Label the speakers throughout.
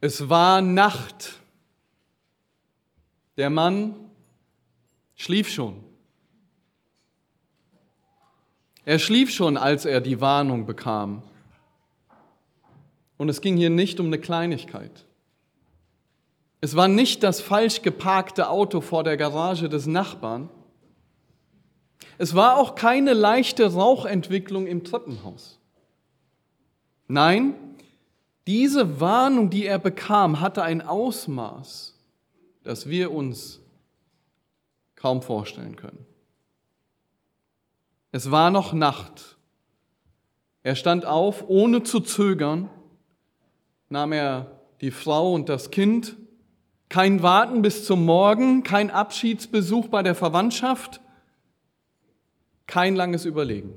Speaker 1: Es war Nacht. Der Mann schlief schon. Er schlief schon, als er die Warnung bekam. Und es ging hier nicht um eine Kleinigkeit. Es war nicht das falsch geparkte Auto vor der Garage des Nachbarn. Es war auch keine leichte Rauchentwicklung im Treppenhaus. Nein, diese Warnung, die er bekam, hatte ein Ausmaß, das wir uns kaum vorstellen können. Es war noch Nacht. Er stand auf, ohne zu zögern, nahm er die Frau und das Kind, kein Warten bis zum Morgen, kein Abschiedsbesuch bei der Verwandtschaft, kein langes Überlegen.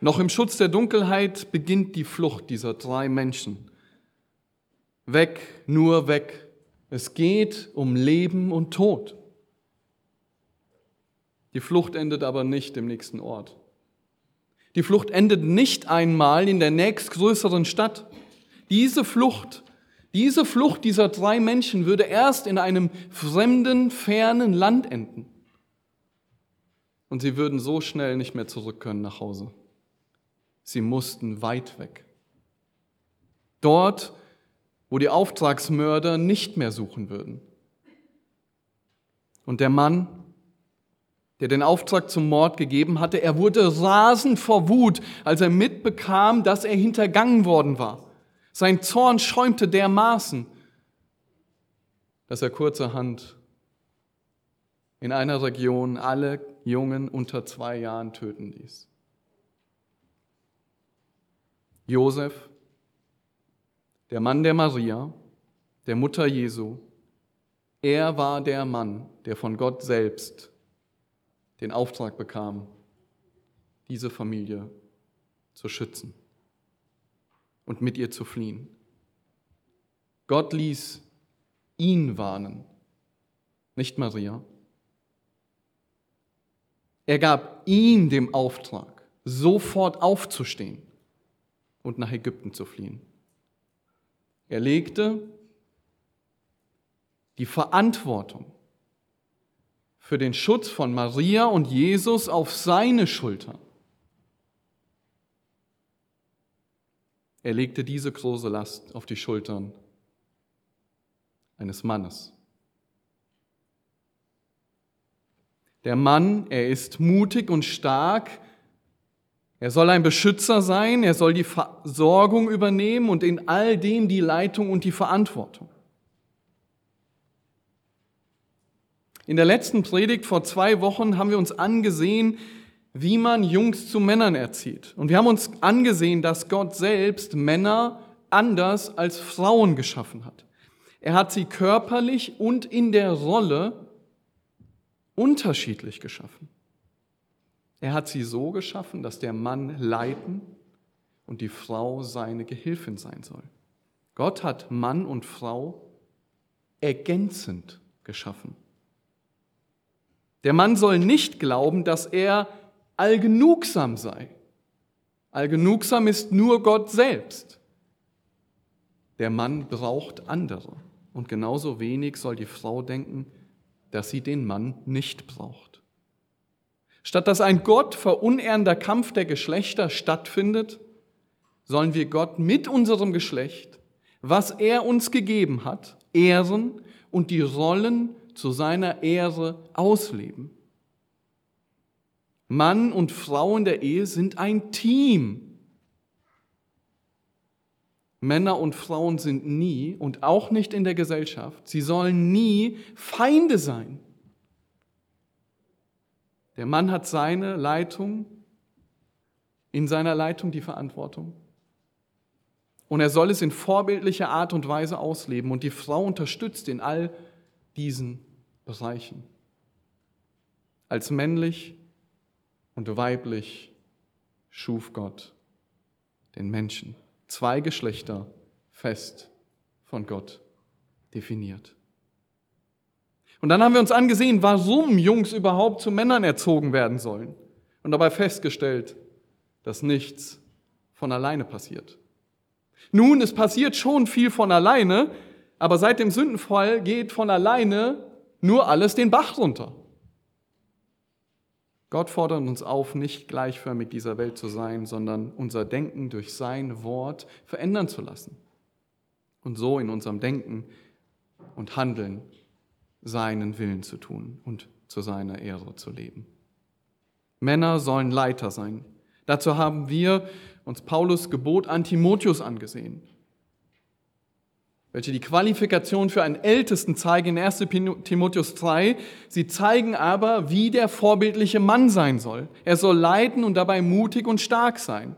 Speaker 1: Noch im Schutz der Dunkelheit beginnt die Flucht dieser drei Menschen. Weg, nur weg. Es geht um Leben und Tod. Die Flucht endet aber nicht im nächsten Ort. Die Flucht endet nicht einmal in der nächstgrößeren Stadt. Diese Flucht, diese Flucht dieser drei Menschen würde erst in einem fremden, fernen Land enden. Und sie würden so schnell nicht mehr zurück können nach Hause. Sie mussten weit weg. Dort, wo die Auftragsmörder nicht mehr suchen würden. Und der Mann, der den Auftrag zum Mord gegeben hatte, er wurde rasend vor Wut, als er mitbekam, dass er hintergangen worden war. Sein Zorn schäumte dermaßen, dass er kurzerhand in einer Region alle Jungen unter zwei Jahren töten ließ. Josef, der Mann der Maria, der Mutter Jesu, er war der Mann, der von Gott selbst den Auftrag bekam, diese Familie zu schützen und mit ihr zu fliehen. Gott ließ ihn warnen, nicht Maria. Er gab ihm den Auftrag, sofort aufzustehen und nach Ägypten zu fliehen. Er legte die Verantwortung für den Schutz von Maria und Jesus auf seine Schultern. Er legte diese große Last auf die Schultern eines Mannes. Der Mann, er ist mutig und stark. Er soll ein Beschützer sein, er soll die Versorgung übernehmen und in all dem die Leitung und die Verantwortung. In der letzten Predigt vor zwei Wochen haben wir uns angesehen, wie man Jungs zu Männern erzieht. Und wir haben uns angesehen, dass Gott selbst Männer anders als Frauen geschaffen hat. Er hat sie körperlich und in der Rolle unterschiedlich geschaffen. Er hat sie so geschaffen, dass der Mann leiten und die Frau seine Gehilfin sein soll. Gott hat Mann und Frau ergänzend geschaffen. Der Mann soll nicht glauben, dass er allgenugsam sei. Allgenugsam ist nur Gott selbst. Der Mann braucht andere. Und genauso wenig soll die Frau denken, dass sie den Mann nicht braucht. Statt dass ein Gott verunehrender Kampf der Geschlechter stattfindet, sollen wir Gott mit unserem Geschlecht, was er uns gegeben hat, ehren und die Rollen zu seiner Ehre ausleben. Mann und Frau in der Ehe sind ein Team. Männer und Frauen sind nie und auch nicht in der Gesellschaft, sie sollen nie Feinde sein. Der Mann hat seine Leitung, in seiner Leitung die Verantwortung. Und er soll es in vorbildlicher Art und Weise ausleben. Und die Frau unterstützt in all diesen Bereichen. Als männlich und weiblich schuf Gott den Menschen. Zwei Geschlechter fest von Gott definiert. Und dann haben wir uns angesehen, warum Jungs überhaupt zu Männern erzogen werden sollen. Und dabei festgestellt, dass nichts von alleine passiert. Nun, es passiert schon viel von alleine, aber seit dem Sündenfall geht von alleine nur alles den Bach runter. Gott fordert uns auf, nicht gleichförmig dieser Welt zu sein, sondern unser Denken durch sein Wort verändern zu lassen. Und so in unserem Denken und Handeln seinen Willen zu tun und zu seiner Ehre zu leben. Männer sollen Leiter sein. Dazu haben wir uns Paulus Gebot an Timotheus angesehen welche die Qualifikation für einen Ältesten zeigen in 1 Timotheus 3. Sie zeigen aber, wie der vorbildliche Mann sein soll. Er soll leiden und dabei mutig und stark sein.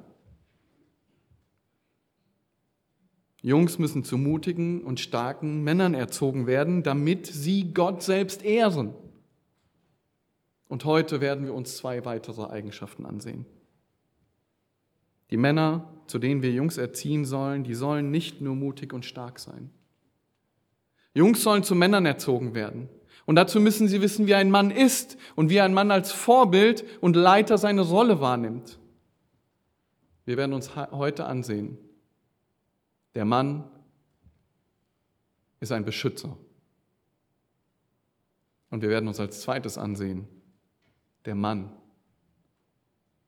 Speaker 1: Jungs müssen zu mutigen und starken Männern erzogen werden, damit sie Gott selbst ehren. Und heute werden wir uns zwei weitere Eigenschaften ansehen. Die Männer, zu denen wir Jungs erziehen sollen, die sollen nicht nur mutig und stark sein. Jungs sollen zu Männern erzogen werden. Und dazu müssen sie wissen, wie ein Mann ist und wie ein Mann als Vorbild und Leiter seine Rolle wahrnimmt. Wir werden uns heute ansehen. Der Mann ist ein Beschützer. Und wir werden uns als zweites ansehen. Der Mann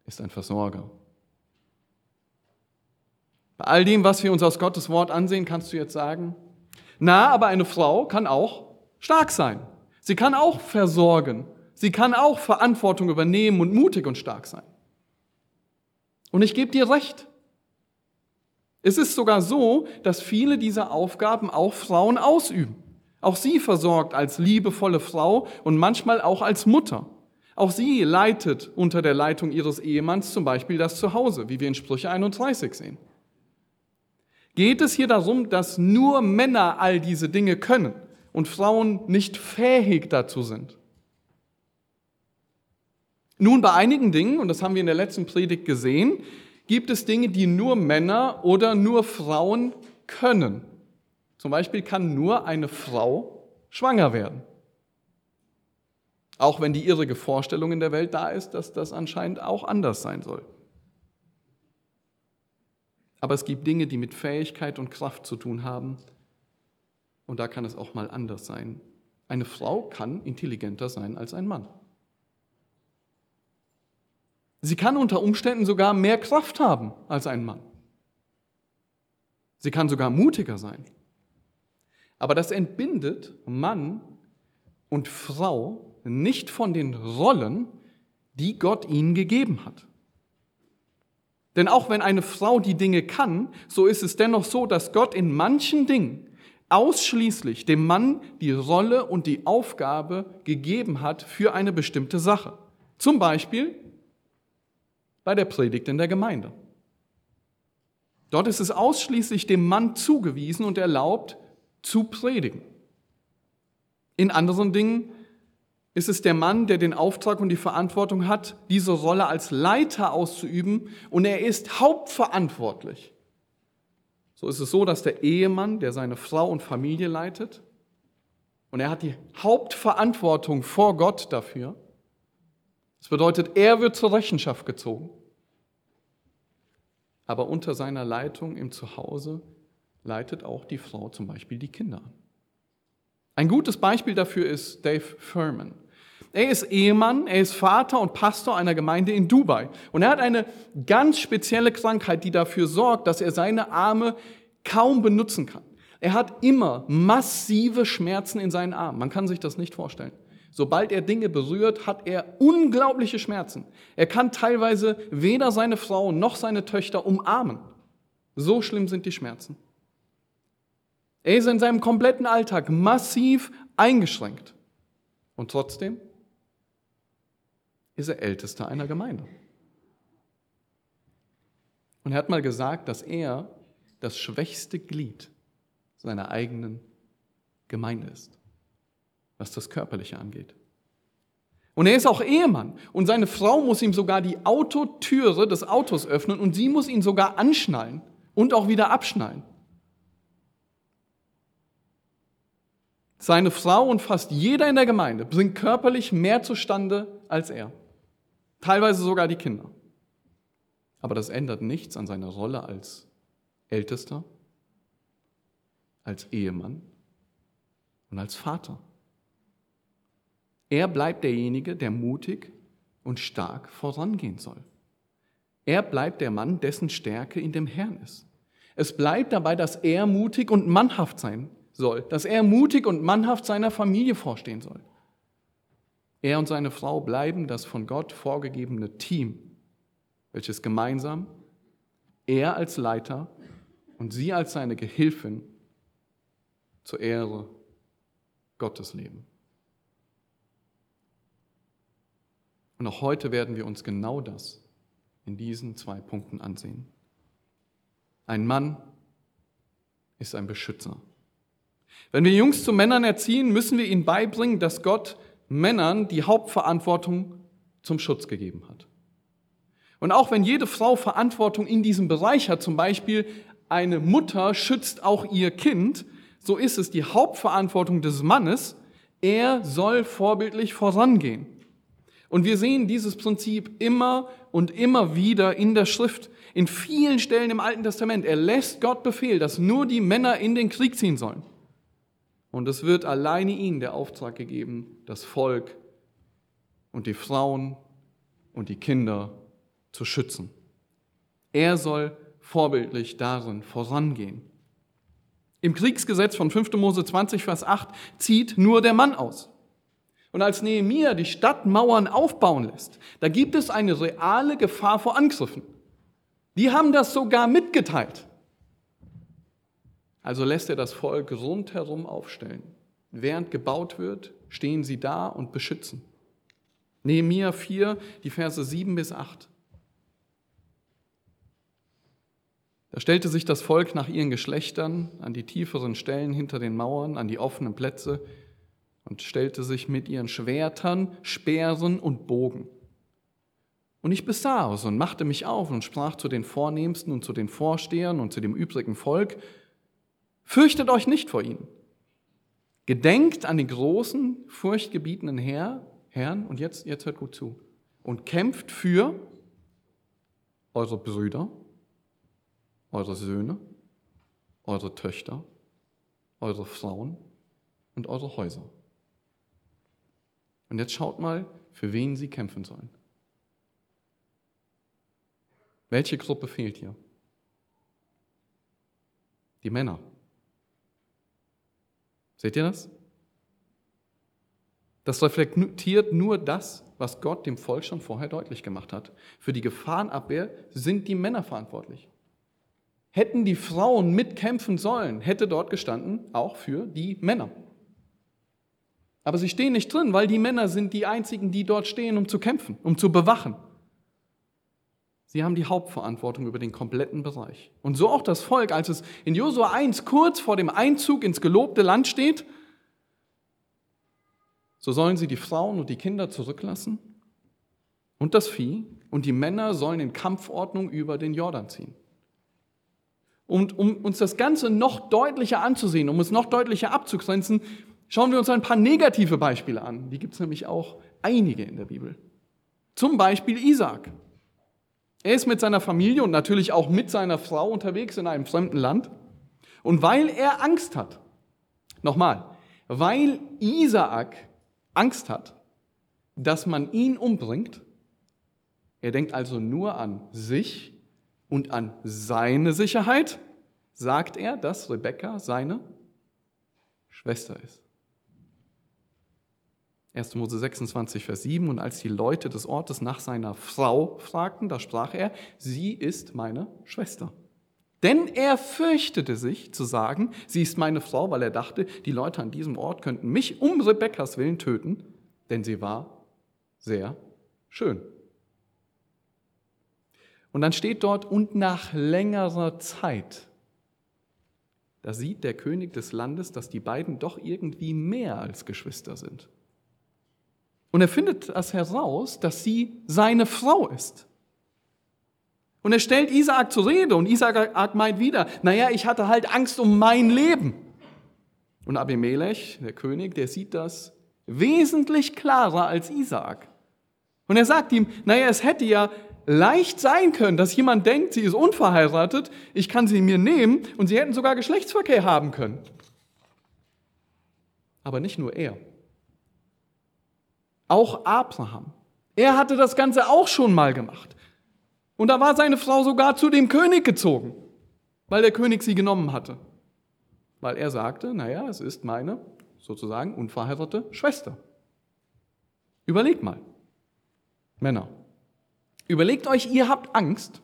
Speaker 1: ist ein Versorger. Bei all dem, was wir uns aus Gottes Wort ansehen, kannst du jetzt sagen, na, aber eine Frau kann auch stark sein. Sie kann auch versorgen. Sie kann auch Verantwortung übernehmen und mutig und stark sein. Und ich gebe dir recht. Es ist sogar so, dass viele dieser Aufgaben auch Frauen ausüben. Auch sie versorgt als liebevolle Frau und manchmal auch als Mutter. Auch sie leitet unter der Leitung ihres Ehemanns zum Beispiel das Zuhause, wie wir in Sprüche 31 sehen. Geht es hier darum, dass nur Männer all diese Dinge können und Frauen nicht fähig dazu sind? Nun, bei einigen Dingen, und das haben wir in der letzten Predigt gesehen, gibt es Dinge, die nur Männer oder nur Frauen können. Zum Beispiel kann nur eine Frau schwanger werden. Auch wenn die irrige Vorstellung in der Welt da ist, dass das anscheinend auch anders sein soll. Aber es gibt Dinge, die mit Fähigkeit und Kraft zu tun haben. Und da kann es auch mal anders sein. Eine Frau kann intelligenter sein als ein Mann. Sie kann unter Umständen sogar mehr Kraft haben als ein Mann. Sie kann sogar mutiger sein. Aber das entbindet Mann und Frau nicht von den Rollen, die Gott ihnen gegeben hat. Denn auch wenn eine Frau die Dinge kann, so ist es dennoch so, dass Gott in manchen Dingen ausschließlich dem Mann die Rolle und die Aufgabe gegeben hat für eine bestimmte Sache. Zum Beispiel bei der Predigt in der Gemeinde. Dort ist es ausschließlich dem Mann zugewiesen und erlaubt zu predigen. In anderen Dingen ist es der Mann, der den Auftrag und die Verantwortung hat, diese Rolle als Leiter auszuüben und er ist hauptverantwortlich. So ist es so, dass der Ehemann, der seine Frau und Familie leitet, und er hat die Hauptverantwortung vor Gott dafür. Das bedeutet, er wird zur Rechenschaft gezogen. Aber unter seiner Leitung im Zuhause leitet auch die Frau zum Beispiel die Kinder an. Ein gutes Beispiel dafür ist Dave Furman. Er ist Ehemann, er ist Vater und Pastor einer Gemeinde in Dubai. Und er hat eine ganz spezielle Krankheit, die dafür sorgt, dass er seine Arme kaum benutzen kann. Er hat immer massive Schmerzen in seinen Armen. Man kann sich das nicht vorstellen. Sobald er Dinge berührt, hat er unglaubliche Schmerzen. Er kann teilweise weder seine Frau noch seine Töchter umarmen. So schlimm sind die Schmerzen. Er ist in seinem kompletten Alltag massiv eingeschränkt. Und trotzdem ist er Ältester einer Gemeinde. Und er hat mal gesagt, dass er das schwächste Glied seiner eigenen Gemeinde ist, was das Körperliche angeht. Und er ist auch Ehemann und seine Frau muss ihm sogar die Autotüre des Autos öffnen und sie muss ihn sogar anschnallen und auch wieder abschnallen. Seine Frau und fast jeder in der Gemeinde bringt körperlich mehr zustande als er. Teilweise sogar die Kinder. Aber das ändert nichts an seiner Rolle als Ältester, als Ehemann und als Vater. Er bleibt derjenige, der mutig und stark vorangehen soll. Er bleibt der Mann, dessen Stärke in dem Herrn ist. Es bleibt dabei, dass er mutig und mannhaft sein soll, dass er mutig und mannhaft seiner Familie vorstehen soll. Er und seine Frau bleiben das von Gott vorgegebene Team, welches gemeinsam, er als Leiter und sie als seine Gehilfin zur Ehre Gottes leben. Und auch heute werden wir uns genau das in diesen zwei Punkten ansehen. Ein Mann ist ein Beschützer. Wenn wir Jungs zu Männern erziehen, müssen wir ihnen beibringen, dass Gott Männern die Hauptverantwortung zum Schutz gegeben hat. Und auch wenn jede Frau Verantwortung in diesem Bereich hat, zum Beispiel eine Mutter schützt auch ihr Kind, so ist es die Hauptverantwortung des Mannes, er soll vorbildlich vorangehen. Und wir sehen dieses Prinzip immer und immer wieder in der Schrift, in vielen Stellen im Alten Testament. Er lässt Gott Befehl, dass nur die Männer in den Krieg ziehen sollen. Und es wird alleine ihnen der Auftrag gegeben, das Volk und die Frauen und die Kinder zu schützen. Er soll vorbildlich darin vorangehen. Im Kriegsgesetz von 5. Mose 20, Vers 8 zieht nur der Mann aus. Und als Nehemia die Stadtmauern aufbauen lässt, da gibt es eine reale Gefahr vor Angriffen. Die haben das sogar mitgeteilt. Also lässt er das Volk rundherum aufstellen. Während gebaut wird, stehen sie da und beschützen. Nehemia 4, die Verse 7 bis 8. Da stellte sich das Volk nach ihren Geschlechtern an die tieferen Stellen hinter den Mauern, an die offenen Plätze und stellte sich mit ihren Schwertern, Speeren und Bogen. Und ich besah es und machte mich auf und sprach zu den Vornehmsten und zu den Vorstehern und zu dem übrigen Volk, fürchtet euch nicht vor ihnen. Gedenkt an den großen, furchtgebietenden Herr, Herrn, und jetzt, jetzt hört gut zu, und kämpft für eure Brüder, eure Söhne, eure Töchter, eure Frauen und eure Häuser. Und jetzt schaut mal, für wen sie kämpfen sollen. Welche Gruppe fehlt hier? Die Männer. Seht ihr das? Das reflektiert nur das, was Gott dem Volk schon vorher deutlich gemacht hat. Für die Gefahrenabwehr sind die Männer verantwortlich. Hätten die Frauen mitkämpfen sollen, hätte dort gestanden, auch für die Männer. Aber sie stehen nicht drin, weil die Männer sind die einzigen, die dort stehen, um zu kämpfen, um zu bewachen. Sie haben die Hauptverantwortung über den kompletten Bereich. Und so auch das Volk, als es in Josua 1 kurz vor dem Einzug ins gelobte Land steht, so sollen sie die Frauen und die Kinder zurücklassen und das Vieh und die Männer sollen in Kampfordnung über den Jordan ziehen. Und um uns das Ganze noch deutlicher anzusehen, um es noch deutlicher abzugrenzen, schauen wir uns ein paar negative Beispiele an. Die gibt es nämlich auch einige in der Bibel. Zum Beispiel Isaac. Er ist mit seiner Familie und natürlich auch mit seiner Frau unterwegs in einem fremden Land. Und weil er Angst hat, nochmal, weil Isaak Angst hat, dass man ihn umbringt, er denkt also nur an sich und an seine Sicherheit sagt er, dass Rebekka seine Schwester ist. 1. Mose 26, Vers 7. Und als die Leute des Ortes nach seiner Frau fragten, da sprach er, sie ist meine Schwester. Denn er fürchtete sich zu sagen, sie ist meine Frau, weil er dachte, die Leute an diesem Ort könnten mich um Rebekkas willen töten, denn sie war sehr schön. Und dann steht dort, und nach längerer Zeit, da sieht der König des Landes, dass die beiden doch irgendwie mehr als Geschwister sind. Und er findet das heraus, dass sie seine Frau ist. Und er stellt Isaak zur Rede und Isaak meint wieder, naja, ich hatte halt Angst um mein Leben. Und Abimelech, der König, der sieht das wesentlich klarer als Isaak. Und er sagt ihm, naja, es hätte ja leicht sein können, dass jemand denkt, sie ist unverheiratet, ich kann sie mir nehmen und sie hätten sogar Geschlechtsverkehr haben können. Aber nicht nur er. Auch Abraham. Er hatte das Ganze auch schon mal gemacht. Und da war seine Frau sogar zu dem König gezogen, weil der König sie genommen hatte. Weil er sagte, naja, es ist meine sozusagen unverheiratete Schwester. Überlegt mal, Männer, überlegt euch, ihr habt Angst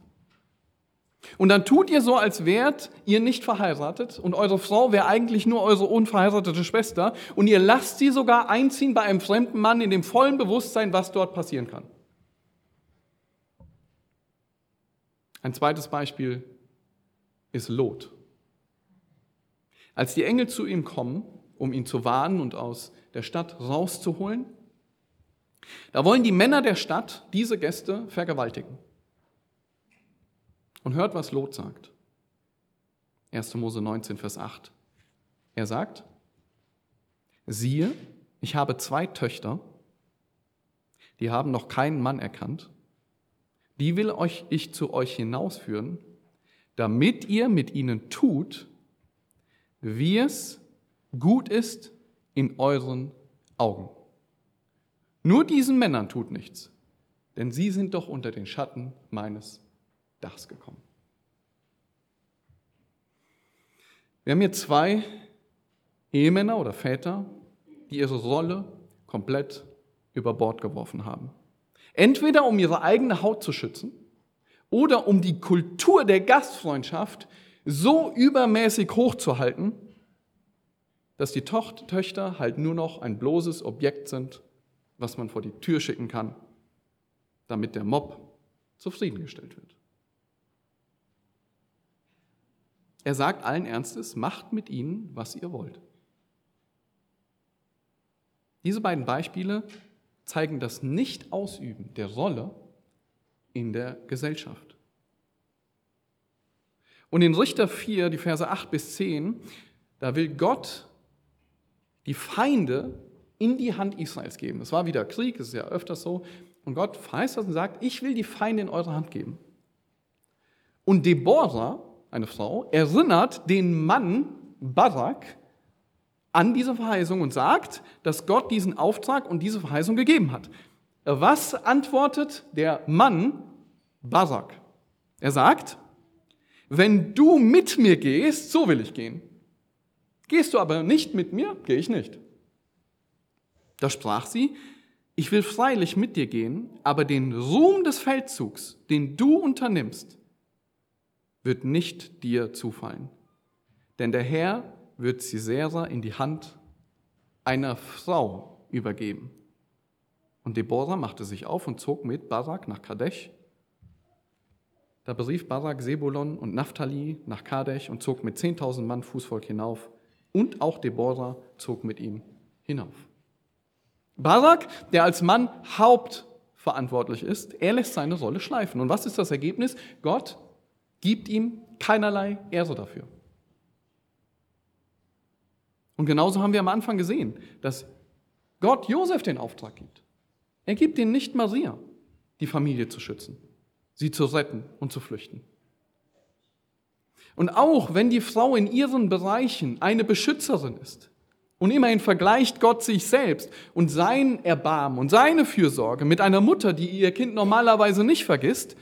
Speaker 1: und dann tut ihr so, als wärt ihr nicht verheiratet und eure Frau wäre eigentlich nur eure unverheiratete Schwester und ihr lasst sie sogar einziehen bei einem fremden Mann in dem vollen Bewusstsein, was dort passieren kann. Ein zweites Beispiel ist Lot. Als die Engel zu ihm kommen, um ihn zu warnen und aus der Stadt rauszuholen, da wollen die Männer der Stadt diese Gäste vergewaltigen. Und hört, was Lot sagt. 1. Mose 19, Vers 8. Er sagt, siehe, ich habe zwei Töchter, die haben noch keinen Mann erkannt, die will euch ich zu euch hinausführen, damit ihr mit ihnen tut, wie es gut ist in euren Augen. Nur diesen Männern tut nichts, denn sie sind doch unter den Schatten meines Dachs gekommen. Wir haben hier zwei Ehemänner oder Väter, die ihre Rolle komplett über Bord geworfen haben. Entweder um ihre eigene Haut zu schützen oder um die Kultur der Gastfreundschaft so übermäßig hochzuhalten, dass die Töchter halt nur noch ein bloßes Objekt sind, was man vor die Tür schicken kann, damit der Mob zufriedengestellt wird. Er sagt allen Ernstes, macht mit ihnen, was ihr wollt. Diese beiden Beispiele zeigen das Nicht-Ausüben der Rolle in der Gesellschaft. Und in Richter 4, die Verse 8 bis 10, da will Gott die Feinde in die Hand Israels geben. Es war wieder Krieg, es ist ja öfters so. Und Gott verheißt das und sagt, ich will die Feinde in eure Hand geben. Und Deborah, eine Frau, erinnert den Mann Barak an diese Verheißung und sagt, dass Gott diesen Auftrag und diese Verheißung gegeben hat. Was antwortet der Mann Barak? Er sagt, wenn du mit mir gehst, so will ich gehen. Gehst du aber nicht mit mir, gehe ich nicht. Da sprach sie, ich will freilich mit dir gehen, aber den Ruhm des Feldzugs, den du unternimmst, wird nicht dir zufallen. Denn der Herr wird Sisera in die Hand einer Frau übergeben. Und Deborah machte sich auf und zog mit Barak nach Kadesh. Da berief Barak Sebulon und Naphtali nach Kadesh und zog mit 10.000 Mann Fußvolk hinauf. Und auch Deborah zog mit ihm hinauf. Barak, der als Mann hauptverantwortlich ist, er lässt seine Rolle schleifen. Und was ist das Ergebnis? Gott gibt ihm keinerlei Ehre dafür. Und genauso haben wir am Anfang gesehen, dass Gott Josef den Auftrag gibt. Er gibt ihn nicht Maria, die Familie zu schützen, sie zu retten und zu flüchten. Und auch wenn die Frau in ihren Bereichen eine Beschützerin ist, und immerhin vergleicht Gott sich selbst und sein Erbarmen und seine Fürsorge mit einer Mutter, die ihr Kind normalerweise nicht vergisst,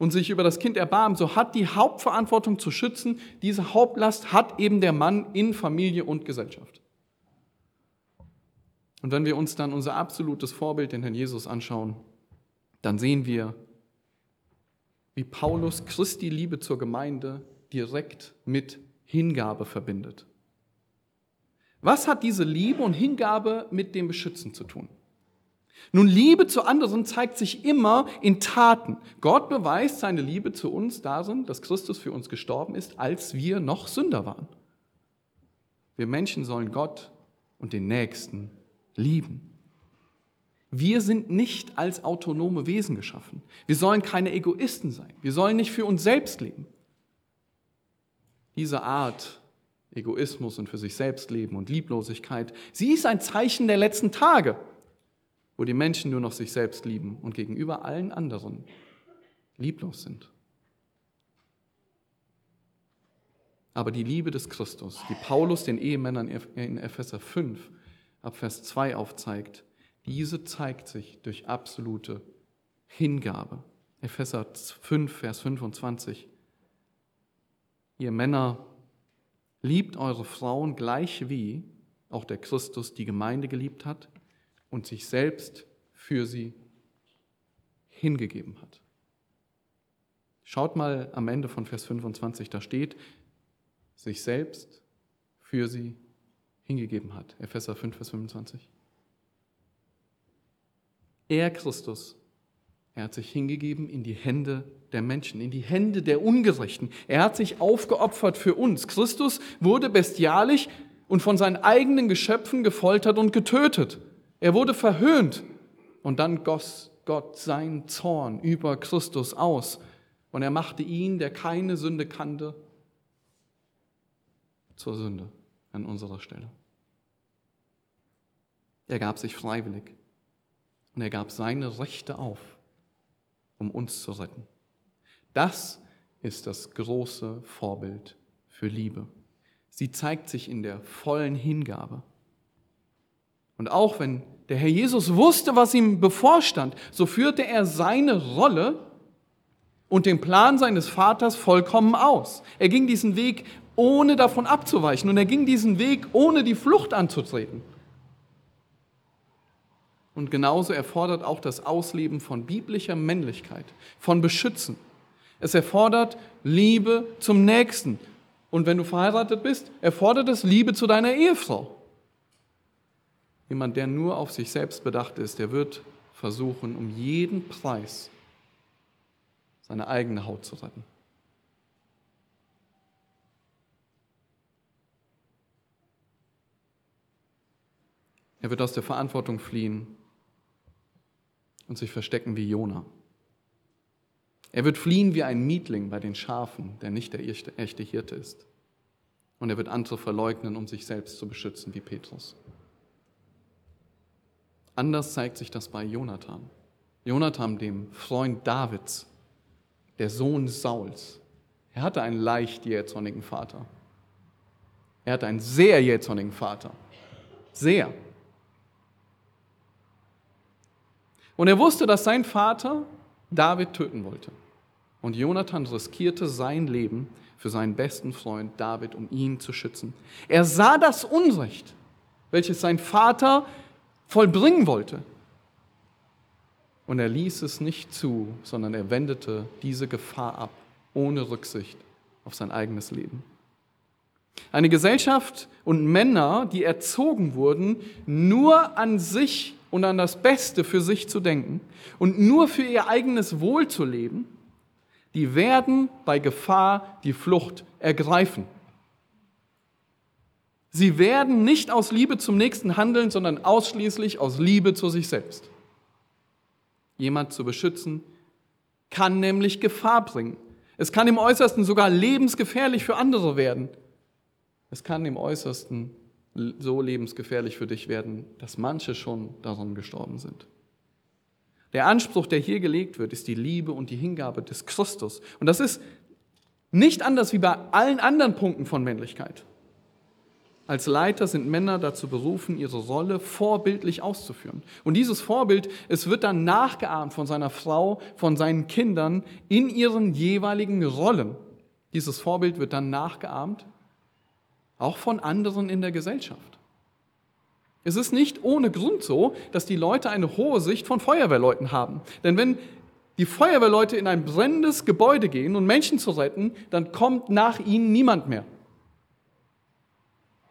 Speaker 1: und sich über das Kind erbarmt, so hat die Hauptverantwortung zu schützen, diese Hauptlast hat eben der Mann in Familie und Gesellschaft. Und wenn wir uns dann unser absolutes Vorbild, den Herrn Jesus, anschauen, dann sehen wir, wie Paulus Christi Liebe zur Gemeinde direkt mit Hingabe verbindet. Was hat diese Liebe und Hingabe mit dem Beschützen zu tun? Nun, Liebe zu anderen zeigt sich immer in Taten. Gott beweist seine Liebe zu uns darin, dass Christus für uns gestorben ist, als wir noch Sünder waren. Wir Menschen sollen Gott und den Nächsten lieben. Wir sind nicht als autonome Wesen geschaffen. Wir sollen keine Egoisten sein. Wir sollen nicht für uns selbst leben. Diese Art Egoismus und für sich selbst leben und Lieblosigkeit, sie ist ein Zeichen der letzten Tage wo die Menschen nur noch sich selbst lieben und gegenüber allen anderen lieblos sind. Aber die Liebe des Christus, die Paulus den Ehemännern in Epheser 5 ab Vers 2 aufzeigt, diese zeigt sich durch absolute Hingabe. Epheser 5, Vers 25. Ihr Männer, liebt eure Frauen gleich wie auch der Christus die Gemeinde geliebt hat und sich selbst für sie hingegeben hat. Schaut mal am Ende von Vers 25, da steht, sich selbst für sie hingegeben hat. Epheser 5, Vers 25. Er, Christus, er hat sich hingegeben in die Hände der Menschen, in die Hände der Ungerechten. Er hat sich aufgeopfert für uns. Christus wurde bestialisch und von seinen eigenen Geschöpfen gefoltert und getötet. Er wurde verhöhnt. Und dann goss Gott seinen Zorn über Christus aus. Und er machte ihn, der keine Sünde kannte, zur Sünde an unserer Stelle. Er gab sich freiwillig und er gab seine Rechte auf, um uns zu retten. Das ist das große Vorbild für Liebe. Sie zeigt sich in der vollen Hingabe. Und auch wenn der Herr Jesus wusste, was ihm bevorstand, so führte er seine Rolle und den Plan seines Vaters vollkommen aus. Er ging diesen Weg, ohne davon abzuweichen und er ging diesen Weg, ohne die Flucht anzutreten. Und genauso erfordert auch das Ausleben von biblischer Männlichkeit, von Beschützen. Es erfordert Liebe zum Nächsten. Und wenn du verheiratet bist, erfordert es Liebe zu deiner Ehefrau. Jemand, der nur auf sich selbst bedacht ist, der wird versuchen, um jeden Preis seine eigene Haut zu retten. Er wird aus der Verantwortung fliehen und sich verstecken wie Jona. Er wird fliehen wie ein Mietling bei den Schafen, der nicht der echte Hirte ist. Und er wird andere verleugnen, um sich selbst zu beschützen, wie Petrus. Anders zeigt sich das bei Jonathan. Jonathan, dem Freund Davids, der Sohn Sauls. Er hatte einen leicht jähzornigen Vater. Er hatte einen sehr jähzornigen Vater. Sehr. Und er wusste, dass sein Vater David töten wollte. Und Jonathan riskierte sein Leben für seinen besten Freund David, um ihn zu schützen. Er sah das Unrecht, welches sein Vater vollbringen wollte. Und er ließ es nicht zu, sondern er wendete diese Gefahr ab, ohne Rücksicht auf sein eigenes Leben. Eine Gesellschaft und Männer, die erzogen wurden, nur an sich und an das Beste für sich zu denken und nur für ihr eigenes Wohl zu leben, die werden bei Gefahr die Flucht ergreifen. Sie werden nicht aus Liebe zum Nächsten handeln, sondern ausschließlich aus Liebe zu sich selbst. Jemand zu beschützen kann nämlich Gefahr bringen. Es kann im Äußersten sogar lebensgefährlich für andere werden. Es kann im Äußersten so lebensgefährlich für dich werden, dass manche schon daran gestorben sind. Der Anspruch, der hier gelegt wird, ist die Liebe und die Hingabe des Christus. Und das ist nicht anders wie bei allen anderen Punkten von Männlichkeit. Als Leiter sind Männer dazu berufen, ihre Rolle vorbildlich auszuführen. Und dieses Vorbild, es wird dann nachgeahmt von seiner Frau, von seinen Kindern in ihren jeweiligen Rollen. Dieses Vorbild wird dann nachgeahmt auch von anderen in der Gesellschaft. Es ist nicht ohne Grund so, dass die Leute eine hohe Sicht von Feuerwehrleuten haben. Denn wenn die Feuerwehrleute in ein brennendes Gebäude gehen, um Menschen zu retten, dann kommt nach ihnen niemand mehr.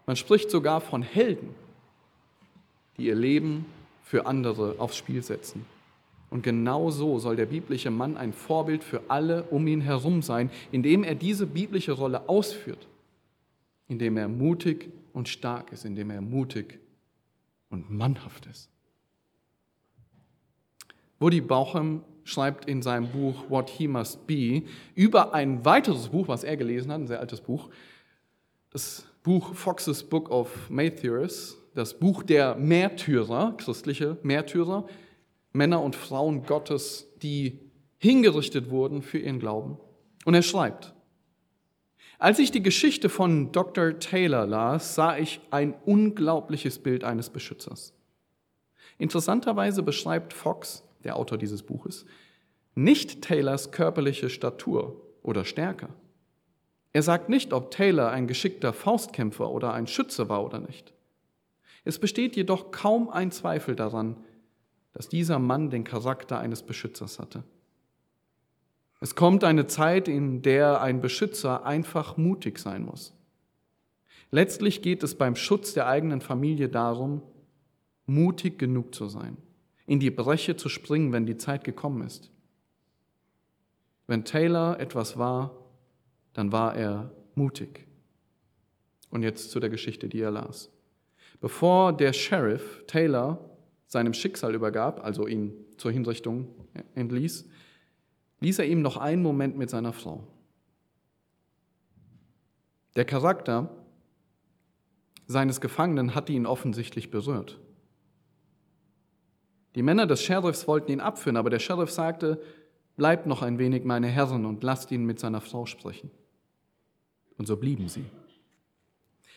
Speaker 1: Man spricht sogar von Helden, die ihr Leben für andere aufs Spiel setzen. Und genau so soll der biblische Mann ein Vorbild für alle um ihn herum sein, indem er diese biblische Rolle ausführt indem er mutig und stark ist, indem er mutig und mannhaft ist. Woody Bauchem schreibt in seinem Buch What He Must Be über ein weiteres Buch, was er gelesen hat, ein sehr altes Buch, das Buch Fox's Book of Martyrs, das Buch der Märtyrer, christliche Märtyrer, Männer und Frauen Gottes, die hingerichtet wurden für ihren Glauben. Und er schreibt, als ich die Geschichte von Dr. Taylor las, sah ich ein unglaubliches Bild eines Beschützers. Interessanterweise beschreibt Fox, der Autor dieses Buches, nicht Taylors körperliche Statur oder Stärke. Er sagt nicht, ob Taylor ein geschickter Faustkämpfer oder ein Schütze war oder nicht. Es besteht jedoch kaum ein Zweifel daran, dass dieser Mann den Charakter eines Beschützers hatte. Es kommt eine Zeit, in der ein Beschützer einfach mutig sein muss. Letztlich geht es beim Schutz der eigenen Familie darum, mutig genug zu sein, in die Breche zu springen, wenn die Zeit gekommen ist. Wenn Taylor etwas war, dann war er mutig. Und jetzt zu der Geschichte, die er las. Bevor der Sheriff Taylor seinem Schicksal übergab, also ihn zur Hinrichtung entließ, ließ er ihm noch einen Moment mit seiner Frau. Der Charakter seines Gefangenen hatte ihn offensichtlich berührt. Die Männer des Sheriffs wollten ihn abführen, aber der Sheriff sagte, bleibt noch ein wenig, meine Herren, und lasst ihn mit seiner Frau sprechen. Und so blieben sie.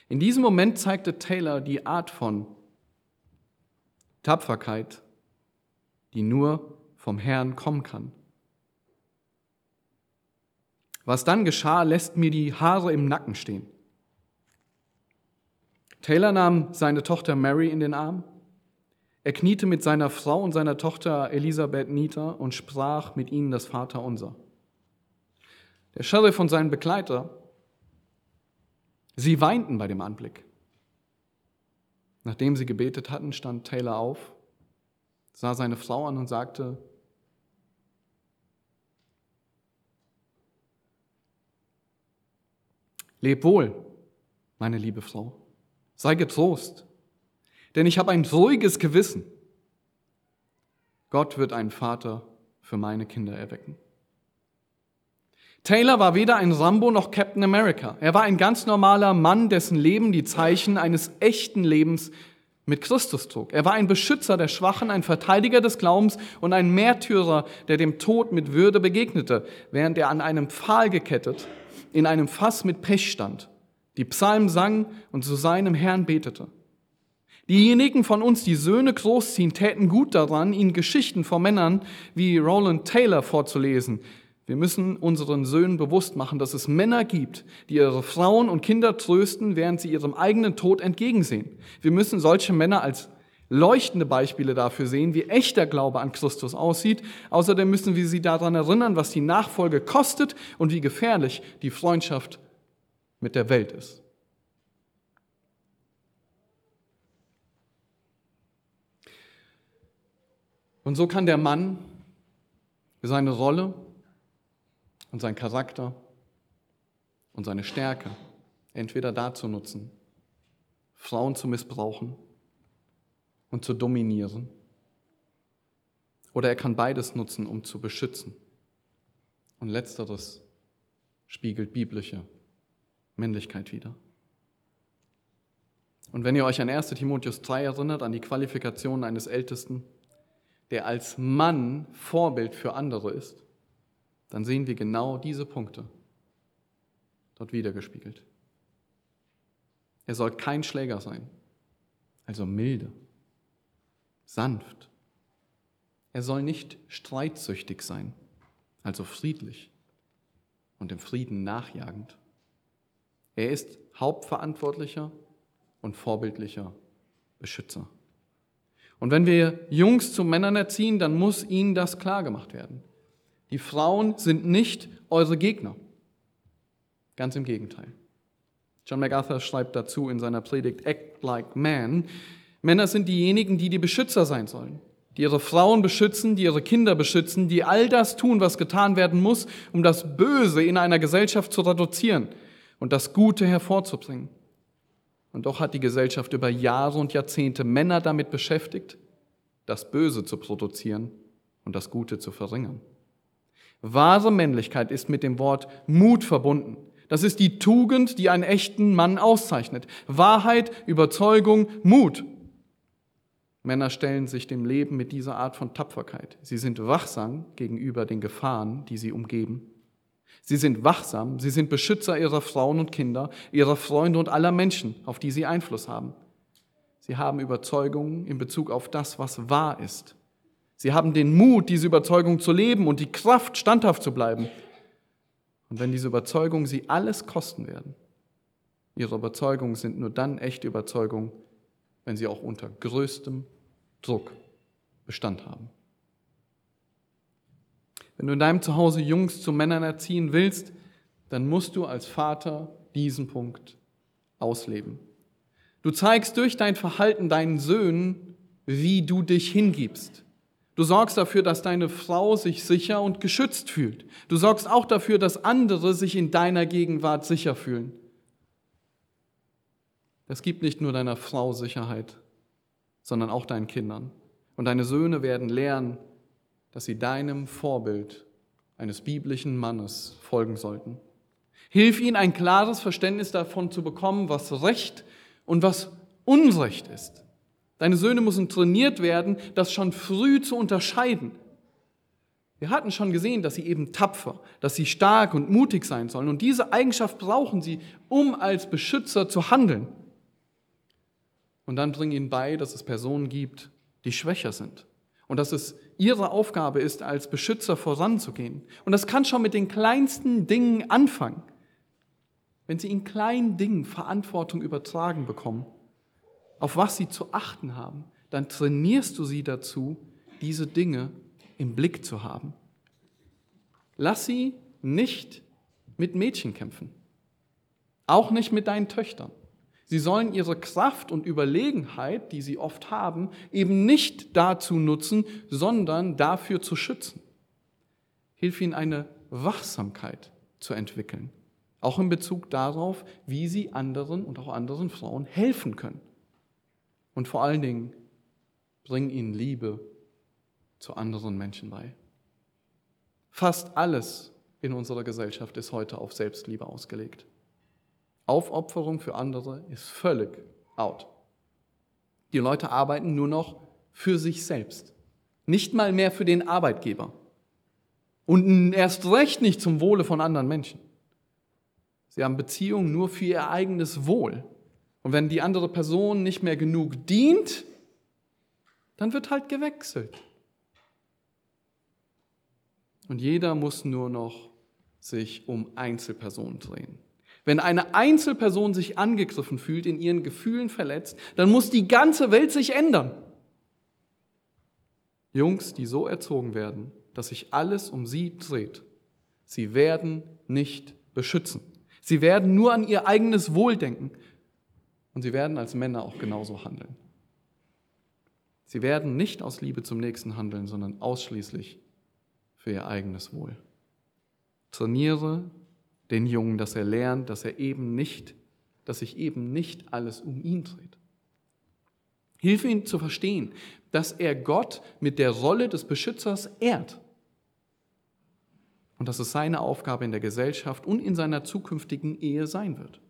Speaker 1: In diesem Moment zeigte Taylor die Art von Tapferkeit, die nur vom Herrn kommen kann. Was dann geschah, lässt mir die Haare im Nacken stehen. Taylor nahm seine Tochter Mary in den Arm. Er kniete mit seiner Frau und seiner Tochter Elisabeth nieder und sprach mit ihnen das Vaterunser. Der Sheriff und sein Begleiter, sie weinten bei dem Anblick. Nachdem sie gebetet hatten, stand Taylor auf, sah seine Frau an und sagte, Leb wohl, meine liebe Frau, sei getrost, denn ich habe ein ruhiges Gewissen. Gott wird einen Vater für meine Kinder erwecken. Taylor war weder ein Rambo noch Captain America. Er war ein ganz normaler Mann, dessen Leben die Zeichen eines echten Lebens mit Christus trug. Er war ein Beschützer der Schwachen, ein Verteidiger des Glaubens und ein Märtyrer, der dem Tod mit Würde begegnete, während er an einem Pfahl gekettet in einem Fass mit Pech stand, die Psalmen sang und zu seinem Herrn betete. Diejenigen von uns, die Söhne großziehen, täten gut daran, ihnen Geschichten von Männern wie Roland Taylor vorzulesen, wir müssen unseren Söhnen bewusst machen, dass es Männer gibt, die ihre Frauen und Kinder trösten, während sie ihrem eigenen Tod entgegensehen. Wir müssen solche Männer als leuchtende Beispiele dafür sehen, wie echter Glaube an Christus aussieht. Außerdem müssen wir sie daran erinnern, was die Nachfolge kostet und wie gefährlich die Freundschaft mit der Welt ist. Und so kann der Mann seine Rolle und sein Charakter und seine Stärke entweder dazu nutzen, Frauen zu missbrauchen und zu dominieren, oder er kann beides nutzen, um zu beschützen. Und letzteres spiegelt biblische Männlichkeit wider. Und wenn ihr euch an 1 Timotheus 3 erinnert, an die Qualifikation eines Ältesten, der als Mann Vorbild für andere ist, dann sehen wir genau diese Punkte dort wiedergespiegelt. Er soll kein Schläger sein, also milde, sanft. Er soll nicht streitsüchtig sein, also friedlich und dem Frieden nachjagend. Er ist hauptverantwortlicher und vorbildlicher Beschützer. Und wenn wir Jungs zu Männern erziehen, dann muss ihnen das klar gemacht werden. Die Frauen sind nicht eure Gegner. Ganz im Gegenteil. John MacArthur schreibt dazu in seiner Predigt Act Like Man, Männer sind diejenigen, die die Beschützer sein sollen, die ihre Frauen beschützen, die ihre Kinder beschützen, die all das tun, was getan werden muss, um das Böse in einer Gesellschaft zu reduzieren und das Gute hervorzubringen. Und doch hat die Gesellschaft über Jahre und Jahrzehnte Männer damit beschäftigt, das Böse zu produzieren und das Gute zu verringern. Wahre Männlichkeit ist mit dem Wort Mut verbunden. Das ist die Tugend, die einen echten Mann auszeichnet. Wahrheit, Überzeugung, Mut. Männer stellen sich dem Leben mit dieser Art von Tapferkeit. Sie sind wachsam gegenüber den Gefahren, die sie umgeben. Sie sind wachsam, sie sind Beschützer ihrer Frauen und Kinder, ihrer Freunde und aller Menschen, auf die sie Einfluss haben. Sie haben Überzeugungen in Bezug auf das, was wahr ist. Sie haben den Mut, diese Überzeugung zu leben und die Kraft, standhaft zu bleiben. Und wenn diese Überzeugungen sie alles kosten werden, ihre Überzeugungen sind nur dann echte Überzeugungen, wenn sie auch unter größtem Druck Bestand haben. Wenn du in deinem Zuhause Jungs zu Männern erziehen willst, dann musst du als Vater diesen Punkt ausleben. Du zeigst durch dein Verhalten deinen Söhnen, wie du dich hingibst. Du sorgst dafür, dass deine Frau sich sicher und geschützt fühlt. Du sorgst auch dafür, dass andere sich in deiner Gegenwart sicher fühlen. Das gibt nicht nur deiner Frau Sicherheit, sondern auch deinen Kindern. Und deine Söhne werden lernen, dass sie deinem Vorbild eines biblischen Mannes folgen sollten. Hilf ihnen, ein klares Verständnis davon zu bekommen, was Recht und was Unrecht ist. Deine Söhne müssen trainiert werden, das schon früh zu unterscheiden. Wir hatten schon gesehen, dass sie eben tapfer, dass sie stark und mutig sein sollen. Und diese Eigenschaft brauchen sie, um als Beschützer zu handeln. Und dann bring ihnen bei, dass es Personen gibt, die schwächer sind. Und dass es ihre Aufgabe ist, als Beschützer voranzugehen. Und das kann schon mit den kleinsten Dingen anfangen. Wenn sie in kleinen Dingen Verantwortung übertragen bekommen, auf was sie zu achten haben, dann trainierst du sie dazu, diese Dinge im Blick zu haben. Lass sie nicht mit Mädchen kämpfen, auch nicht mit deinen Töchtern. Sie sollen ihre Kraft und Überlegenheit, die sie oft haben, eben nicht dazu nutzen, sondern dafür zu schützen. Hilf ihnen eine Wachsamkeit zu entwickeln, auch in Bezug darauf, wie sie anderen und auch anderen Frauen helfen können. Und vor allen Dingen, bring ihnen Liebe zu anderen Menschen bei. Fast alles in unserer Gesellschaft ist heute auf Selbstliebe ausgelegt. Aufopferung für andere ist völlig out. Die Leute arbeiten nur noch für sich selbst, nicht mal mehr für den Arbeitgeber und erst recht nicht zum Wohle von anderen Menschen. Sie haben Beziehungen nur für ihr eigenes Wohl. Und wenn die andere Person nicht mehr genug dient, dann wird halt gewechselt. Und jeder muss nur noch sich um Einzelpersonen drehen. Wenn eine Einzelperson sich angegriffen fühlt, in ihren Gefühlen verletzt, dann muss die ganze Welt sich ändern. Jungs, die so erzogen werden, dass sich alles um sie dreht, sie werden nicht beschützen. Sie werden nur an ihr eigenes Wohl denken und sie werden als Männer auch genauso handeln. Sie werden nicht aus Liebe zum Nächsten handeln, sondern ausschließlich für ihr eigenes Wohl. Trainiere den Jungen, dass er lernt, dass er eben nicht, dass sich eben nicht alles um ihn dreht. Hilf ihm zu verstehen, dass er Gott mit der Rolle des Beschützers ehrt. Und dass es seine Aufgabe in der Gesellschaft und in seiner zukünftigen Ehe sein wird.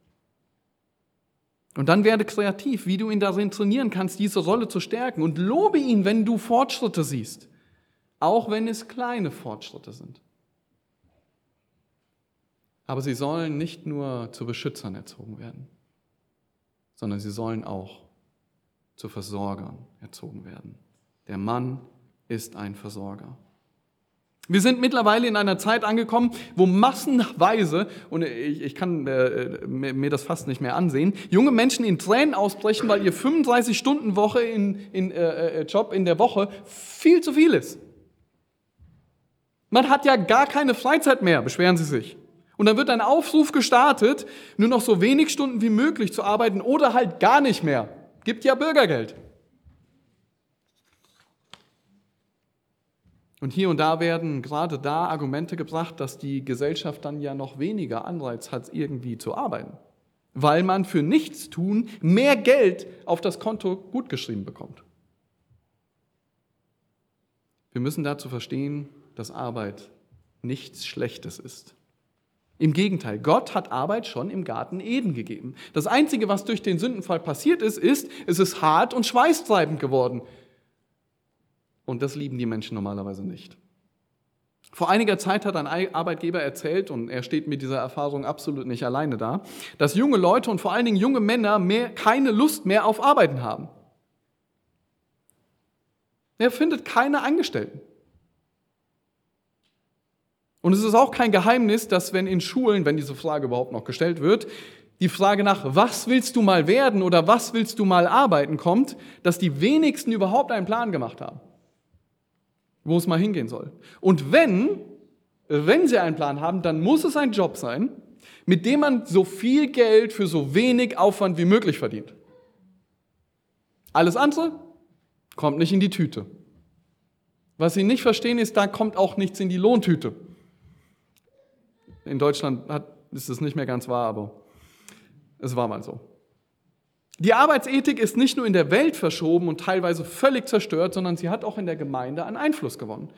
Speaker 1: Und dann werde kreativ, wie du ihn darin trainieren kannst, diese Rolle zu stärken. Und lobe ihn, wenn du Fortschritte siehst, auch wenn es kleine Fortschritte sind. Aber sie sollen nicht nur zu Beschützern erzogen werden, sondern sie sollen auch zu Versorgern erzogen werden. Der Mann ist ein Versorger. Wir sind mittlerweile in einer Zeit angekommen, wo massenweise, und ich, ich kann äh, mir das fast nicht mehr ansehen, junge Menschen in Tränen ausbrechen, weil ihr 35-Stunden-Woche in, in äh, äh, Job in der Woche viel zu viel ist. Man hat ja gar keine Freizeit mehr, beschweren sie sich. Und dann wird ein Aufruf gestartet, nur noch so wenig Stunden wie möglich zu arbeiten oder halt gar nicht mehr. Gibt ja Bürgergeld. Und hier und da werden gerade da Argumente gebracht, dass die Gesellschaft dann ja noch weniger Anreiz hat, irgendwie zu arbeiten, weil man für nichts tun mehr Geld auf das Konto gutgeschrieben bekommt. Wir müssen dazu verstehen, dass Arbeit nichts Schlechtes ist. Im Gegenteil, Gott hat Arbeit schon im Garten Eden gegeben. Das Einzige, was durch den Sündenfall passiert ist, ist, es ist hart und schweißtreibend geworden. Und das lieben die Menschen normalerweise nicht. Vor einiger Zeit hat ein Arbeitgeber erzählt, und er steht mit dieser Erfahrung absolut nicht alleine da, dass junge Leute und vor allen Dingen junge Männer mehr, keine Lust mehr auf Arbeiten haben. Er findet keine Angestellten. Und es ist auch kein Geheimnis, dass wenn in Schulen, wenn diese Frage überhaupt noch gestellt wird, die Frage nach, was willst du mal werden oder was willst du mal arbeiten kommt, dass die wenigsten überhaupt einen Plan gemacht haben, wo es mal hingehen soll. Und wenn, wenn sie einen Plan haben, dann muss es ein Job sein, mit dem man so viel Geld für so wenig Aufwand wie möglich verdient. Alles andere kommt nicht in die Tüte. Was sie nicht verstehen ist, da kommt auch nichts in die Lohntüte. In Deutschland hat, ist es nicht mehr ganz wahr, aber es war mal so. Die Arbeitsethik ist nicht nur in der Welt verschoben und teilweise völlig zerstört, sondern sie hat auch in der Gemeinde an Einfluss gewonnen.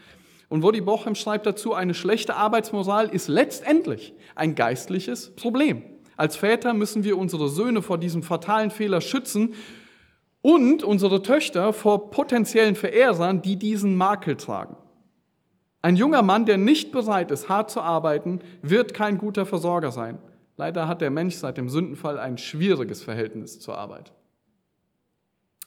Speaker 1: Und Wodi Bochem schreibt dazu, eine schlechte Arbeitsmoral ist letztendlich ein geistliches Problem. Als Väter müssen wir unsere Söhne vor diesem fatalen Fehler schützen und unsere Töchter vor potenziellen Verehrern, die diesen Makel tragen. Ein junger Mann, der nicht bereit ist, hart zu arbeiten, wird kein guter Versorger sein. Leider hat der Mensch seit dem Sündenfall ein schwieriges Verhältnis zur Arbeit.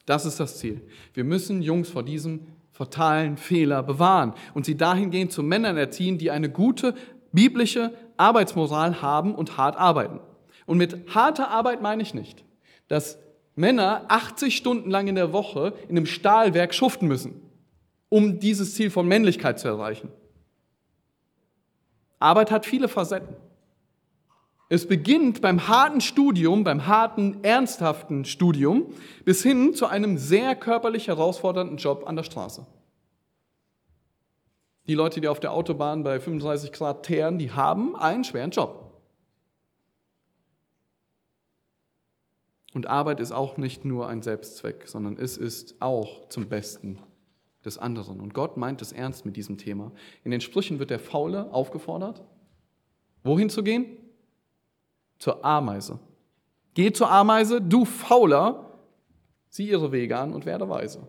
Speaker 1: Das ist das Ziel. Wir müssen Jungs vor diesem fatalen Fehler bewahren und sie dahingehend zu Männern erziehen, die eine gute biblische Arbeitsmoral haben und hart arbeiten. Und mit harter Arbeit meine ich nicht, dass Männer 80 Stunden lang in der Woche in einem Stahlwerk schuften müssen, um dieses Ziel von Männlichkeit zu erreichen. Arbeit hat viele Facetten. Es beginnt beim harten Studium, beim harten, ernsthaften Studium, bis hin zu einem sehr körperlich herausfordernden Job an der Straße. Die Leute, die auf der Autobahn bei 35 Grad teeren, die haben einen schweren Job. Und Arbeit ist auch nicht nur ein Selbstzweck, sondern es ist auch zum Besten des anderen. Und Gott meint es ernst mit diesem Thema. In den Sprüchen wird der Faule aufgefordert, wohin zu gehen? Zur Ameise. Geh zur Ameise, du Fauler, sieh ihre Wege an und werde weise.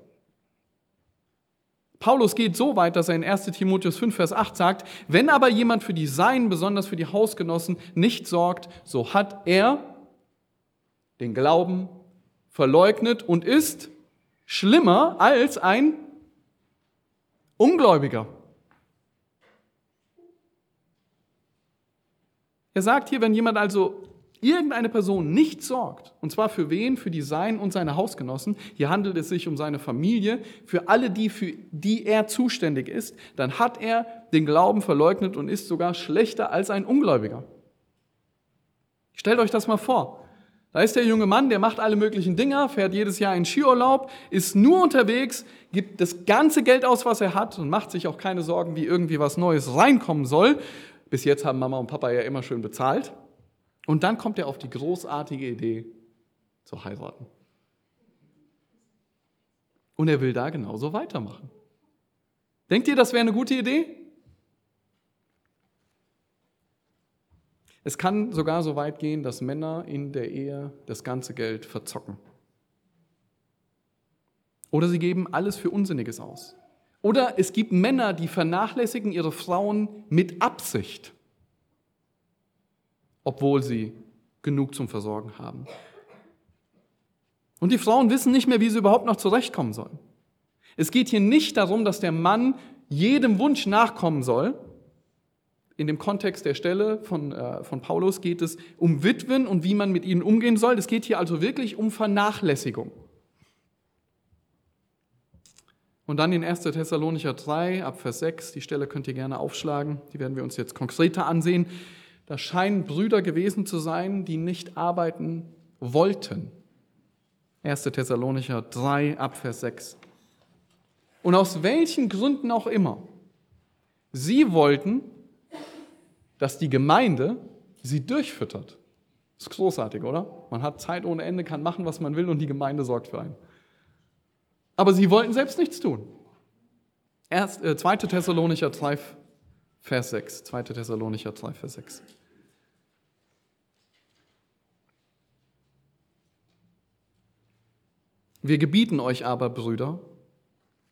Speaker 1: Paulus geht so weit, dass er in 1 Timotheus 5, Vers 8 sagt, wenn aber jemand für die Seinen, besonders für die Hausgenossen, nicht sorgt, so hat er den Glauben verleugnet und ist schlimmer als ein Ungläubiger. Er sagt hier, wenn jemand also irgendeine Person nicht sorgt, und zwar für wen? Für die Sein und seine Hausgenossen, hier handelt es sich um seine Familie, für alle die, für die er zuständig ist, dann hat er den Glauben verleugnet und ist sogar schlechter als ein Ungläubiger. Stellt euch das mal vor. Da ist der junge Mann, der macht alle möglichen Dinge, fährt jedes Jahr in Skiurlaub, ist nur unterwegs, gibt das ganze Geld aus, was er hat und macht sich auch keine Sorgen, wie irgendwie was Neues reinkommen soll bis jetzt haben Mama und Papa ja immer schön bezahlt. Und dann kommt er auf die großartige Idee zu heiraten. Und er will da genauso weitermachen. Denkt ihr, das wäre eine gute Idee? Es kann sogar so weit gehen, dass Männer in der Ehe das ganze Geld verzocken. Oder sie geben alles für Unsinniges aus. Oder es gibt Männer, die vernachlässigen ihre Frauen mit Absicht, obwohl sie genug zum Versorgen haben. Und die Frauen wissen nicht mehr, wie sie überhaupt noch zurechtkommen sollen. Es geht hier nicht darum, dass der Mann jedem Wunsch nachkommen soll. In dem Kontext der Stelle von, äh, von Paulus geht es um Witwen und wie man mit ihnen umgehen soll. Es geht hier also wirklich um Vernachlässigung. Und dann in 1. Thessalonicher 3, ab Vers 6, die Stelle könnt ihr gerne aufschlagen, die werden wir uns jetzt konkreter ansehen. Da scheinen Brüder gewesen zu sein, die nicht arbeiten wollten. 1. Thessalonicher 3, ab Vers 6. Und aus welchen Gründen auch immer, sie wollten, dass die Gemeinde sie durchfüttert. Ist großartig, oder? Man hat Zeit ohne Ende, kann machen, was man will und die Gemeinde sorgt für einen. Aber sie wollten selbst nichts tun. Erst, äh, 2. Thessalonicher 3, Vers 6. 2. Thessalonicher 3, Vers 6. Wir gebieten euch aber, Brüder,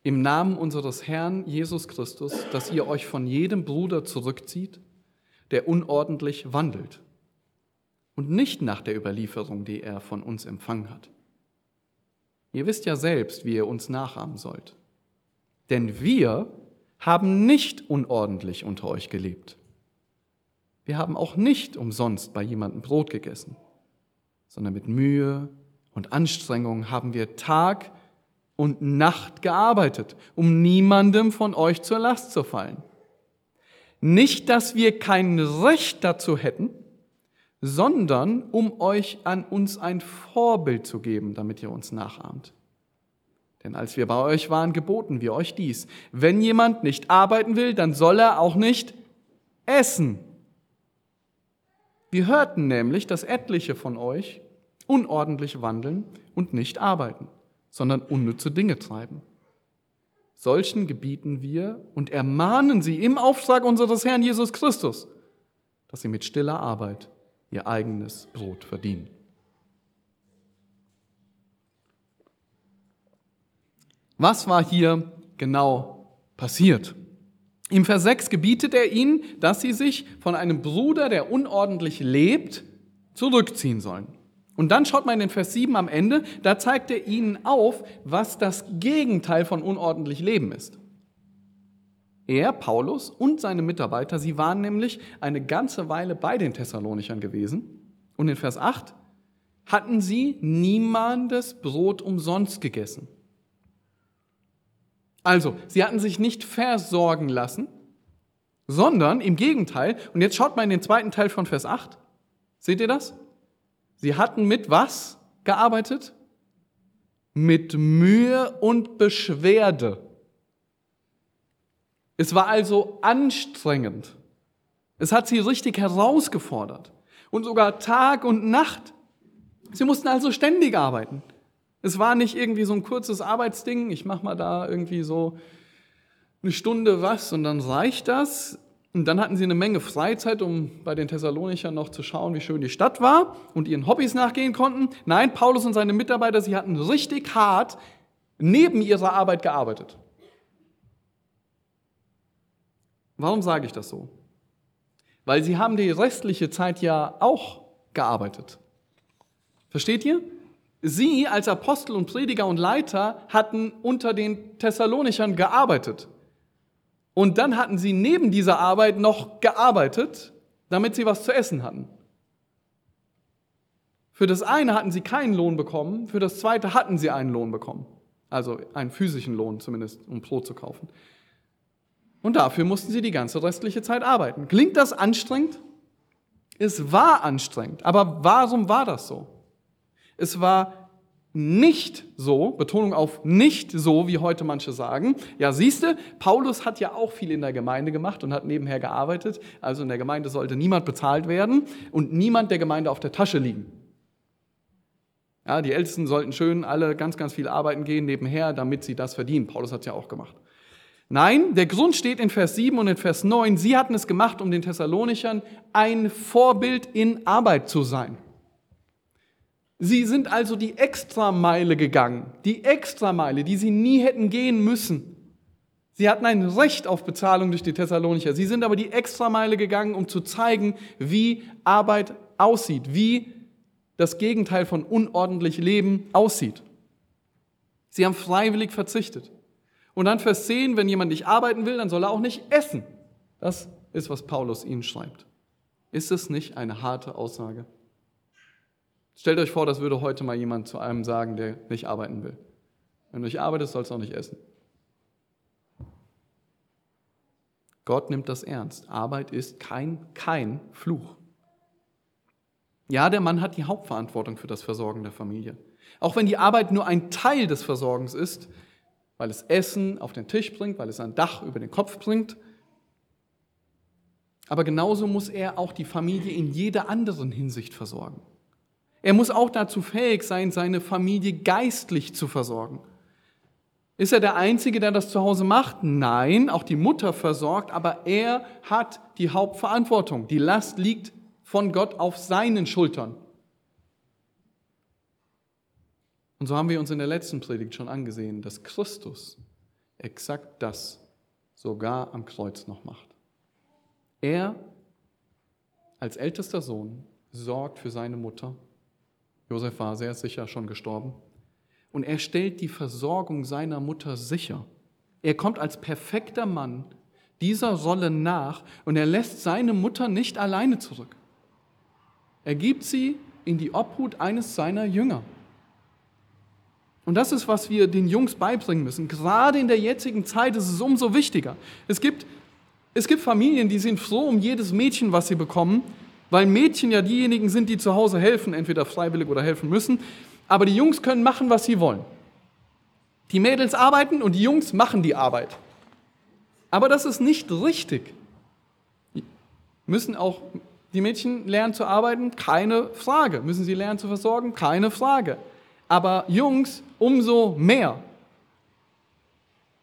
Speaker 1: im Namen unseres Herrn Jesus Christus, dass ihr euch von jedem Bruder zurückzieht, der unordentlich wandelt und nicht nach der Überlieferung, die er von uns empfangen hat. Ihr wisst ja selbst, wie ihr uns nachahmen sollt. Denn wir haben nicht unordentlich unter euch gelebt. Wir haben auch nicht umsonst bei jemandem Brot gegessen, sondern mit Mühe und Anstrengung haben wir Tag und Nacht gearbeitet, um niemandem von euch zur Last zu fallen. Nicht, dass wir kein Recht dazu hätten, sondern um euch an uns ein Vorbild zu geben, damit ihr uns nachahmt. Denn als wir bei euch waren, geboten wir euch dies. Wenn jemand nicht arbeiten will, dann soll er auch nicht essen. Wir hörten nämlich, dass etliche von euch unordentlich wandeln und nicht arbeiten, sondern unnütze Dinge treiben. Solchen gebieten wir und ermahnen sie im Auftrag unseres Herrn Jesus Christus, dass sie mit stiller Arbeit ihr eigenes Brot verdienen. Was war hier genau passiert? Im Vers 6 gebietet er ihnen, dass sie sich von einem Bruder, der unordentlich lebt, zurückziehen sollen. Und dann schaut man in den Vers 7 am Ende, da zeigt er ihnen auf, was das Gegenteil von unordentlich Leben ist. Er, Paulus und seine Mitarbeiter, sie waren nämlich eine ganze Weile bei den Thessalonichern gewesen. Und in Vers 8 hatten sie niemandes Brot umsonst gegessen. Also, sie hatten sich nicht versorgen lassen, sondern im Gegenteil, und jetzt schaut mal in den zweiten Teil von Vers 8, seht ihr das? Sie hatten mit was gearbeitet? Mit Mühe und Beschwerde. Es war also anstrengend. Es hat sie richtig herausgefordert. Und sogar Tag und Nacht. Sie mussten also ständig arbeiten. Es war nicht irgendwie so ein kurzes Arbeitsding, ich mache mal da irgendwie so eine Stunde was und dann reicht das. Und dann hatten sie eine Menge Freizeit, um bei den Thessalonichern noch zu schauen, wie schön die Stadt war und ihren Hobbys nachgehen konnten. Nein, Paulus und seine Mitarbeiter, sie hatten richtig hart neben ihrer Arbeit gearbeitet. Warum sage ich das so? Weil sie haben die restliche Zeit ja auch gearbeitet. Versteht ihr? Sie als Apostel und Prediger und Leiter hatten unter den Thessalonichern gearbeitet. Und dann hatten sie neben dieser Arbeit noch gearbeitet, damit sie was zu essen hatten. Für das eine hatten sie keinen Lohn bekommen, für das zweite hatten sie einen Lohn bekommen. Also einen physischen Lohn zumindest, um Brot zu kaufen. Und dafür mussten sie die ganze restliche Zeit arbeiten. Klingt das anstrengend? Es war anstrengend. Aber warum war das so? Es war nicht so, Betonung auf nicht so, wie heute manche sagen. Ja, siehste, Paulus hat ja auch viel in der Gemeinde gemacht und hat nebenher gearbeitet. Also in der Gemeinde sollte niemand bezahlt werden und niemand der Gemeinde auf der Tasche liegen. Ja, die Ältesten sollten schön alle ganz, ganz viel arbeiten gehen nebenher, damit sie das verdienen. Paulus hat es ja auch gemacht. Nein, der Grund steht in Vers 7 und in Vers 9. Sie hatten es gemacht, um den Thessalonichern ein Vorbild in Arbeit zu sein. Sie sind also die Extrameile gegangen, die Extrameile, die sie nie hätten gehen müssen. Sie hatten ein Recht auf Bezahlung durch die Thessalonicher. Sie sind aber die Extrameile gegangen, um zu zeigen, wie Arbeit aussieht, wie das Gegenteil von unordentlich Leben aussieht. Sie haben freiwillig verzichtet. Und dann Vers 10, wenn jemand nicht arbeiten will, dann soll er auch nicht essen. Das ist, was Paulus ihnen schreibt. Ist es nicht eine harte Aussage? Stellt euch vor, das würde heute mal jemand zu einem sagen, der nicht arbeiten will. Wenn du nicht arbeitest, sollst du auch nicht essen. Gott nimmt das ernst. Arbeit ist kein, kein Fluch. Ja, der Mann hat die Hauptverantwortung für das Versorgen der Familie. Auch wenn die Arbeit nur ein Teil des Versorgens ist, weil es Essen auf den Tisch bringt, weil es ein Dach über den Kopf bringt. Aber genauso muss er auch die Familie in jeder anderen Hinsicht versorgen. Er muss auch dazu fähig sein, seine Familie geistlich zu versorgen. Ist er der Einzige, der das zu Hause macht? Nein, auch die Mutter versorgt, aber er hat die Hauptverantwortung. Die Last liegt von Gott auf seinen Schultern. Und so haben wir uns in der letzten Predigt schon angesehen, dass Christus exakt das sogar am Kreuz noch macht. Er als ältester Sohn sorgt für seine Mutter. Josef war sehr sicher schon gestorben. Und er stellt die Versorgung seiner Mutter sicher. Er kommt als perfekter Mann dieser Rolle nach und er lässt seine Mutter nicht alleine zurück. Er gibt sie in die Obhut eines seiner Jünger. Und das ist, was wir den Jungs beibringen müssen. Gerade in der jetzigen Zeit ist es umso wichtiger. Es gibt, es gibt Familien, die sind froh um jedes Mädchen, was sie bekommen, weil Mädchen ja diejenigen sind, die zu Hause helfen, entweder freiwillig oder helfen müssen. Aber die Jungs können machen, was sie wollen. Die Mädels arbeiten und die Jungs machen die Arbeit. Aber das ist nicht richtig. Müssen auch die Mädchen lernen zu arbeiten? Keine Frage. Müssen sie lernen zu versorgen? Keine Frage. Aber Jungs umso mehr.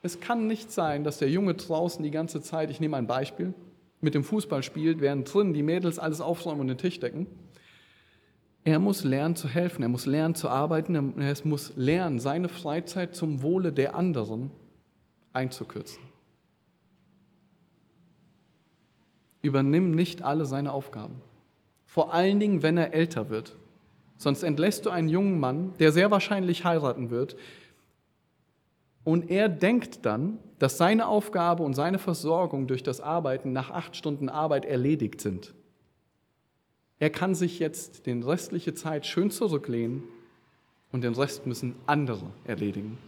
Speaker 1: Es kann nicht sein, dass der Junge draußen die ganze Zeit, ich nehme ein Beispiel, mit dem Fußball spielt, während drin die Mädels alles aufräumen und den Tisch decken. Er muss lernen zu helfen, er muss lernen zu arbeiten, er muss lernen, seine Freizeit zum Wohle der anderen einzukürzen. Übernimm nicht alle seine Aufgaben. Vor allen Dingen, wenn er älter wird. Sonst entlässt du einen jungen Mann, der sehr wahrscheinlich heiraten wird. Und er denkt dann, dass seine Aufgabe und seine Versorgung durch das Arbeiten nach acht Stunden Arbeit erledigt sind. Er kann sich jetzt den restliche Zeit schön zurücklehnen und den Rest müssen andere erledigen.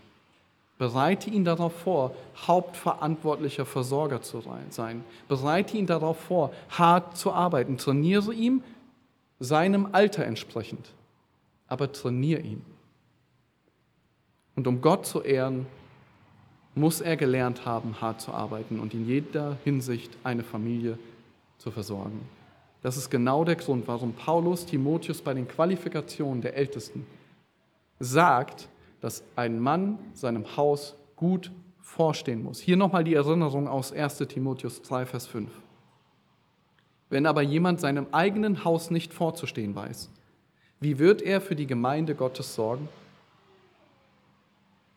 Speaker 1: Bereite ihn darauf vor, hauptverantwortlicher Versorger zu sein. Bereite ihn darauf vor, hart zu arbeiten. Trainiere ihm seinem Alter entsprechend. Aber trainiere ihn. Und um Gott zu ehren, muss er gelernt haben, hart zu arbeiten und in jeder Hinsicht eine Familie zu versorgen. Das ist genau der Grund, warum Paulus Timotheus bei den Qualifikationen der Ältesten sagt, dass ein Mann seinem Haus gut vorstehen muss. Hier nochmal die Erinnerung aus 1 Timotheus 2, Vers 5. Wenn aber jemand seinem eigenen Haus nicht vorzustehen weiß, wie wird er für die Gemeinde Gottes sorgen?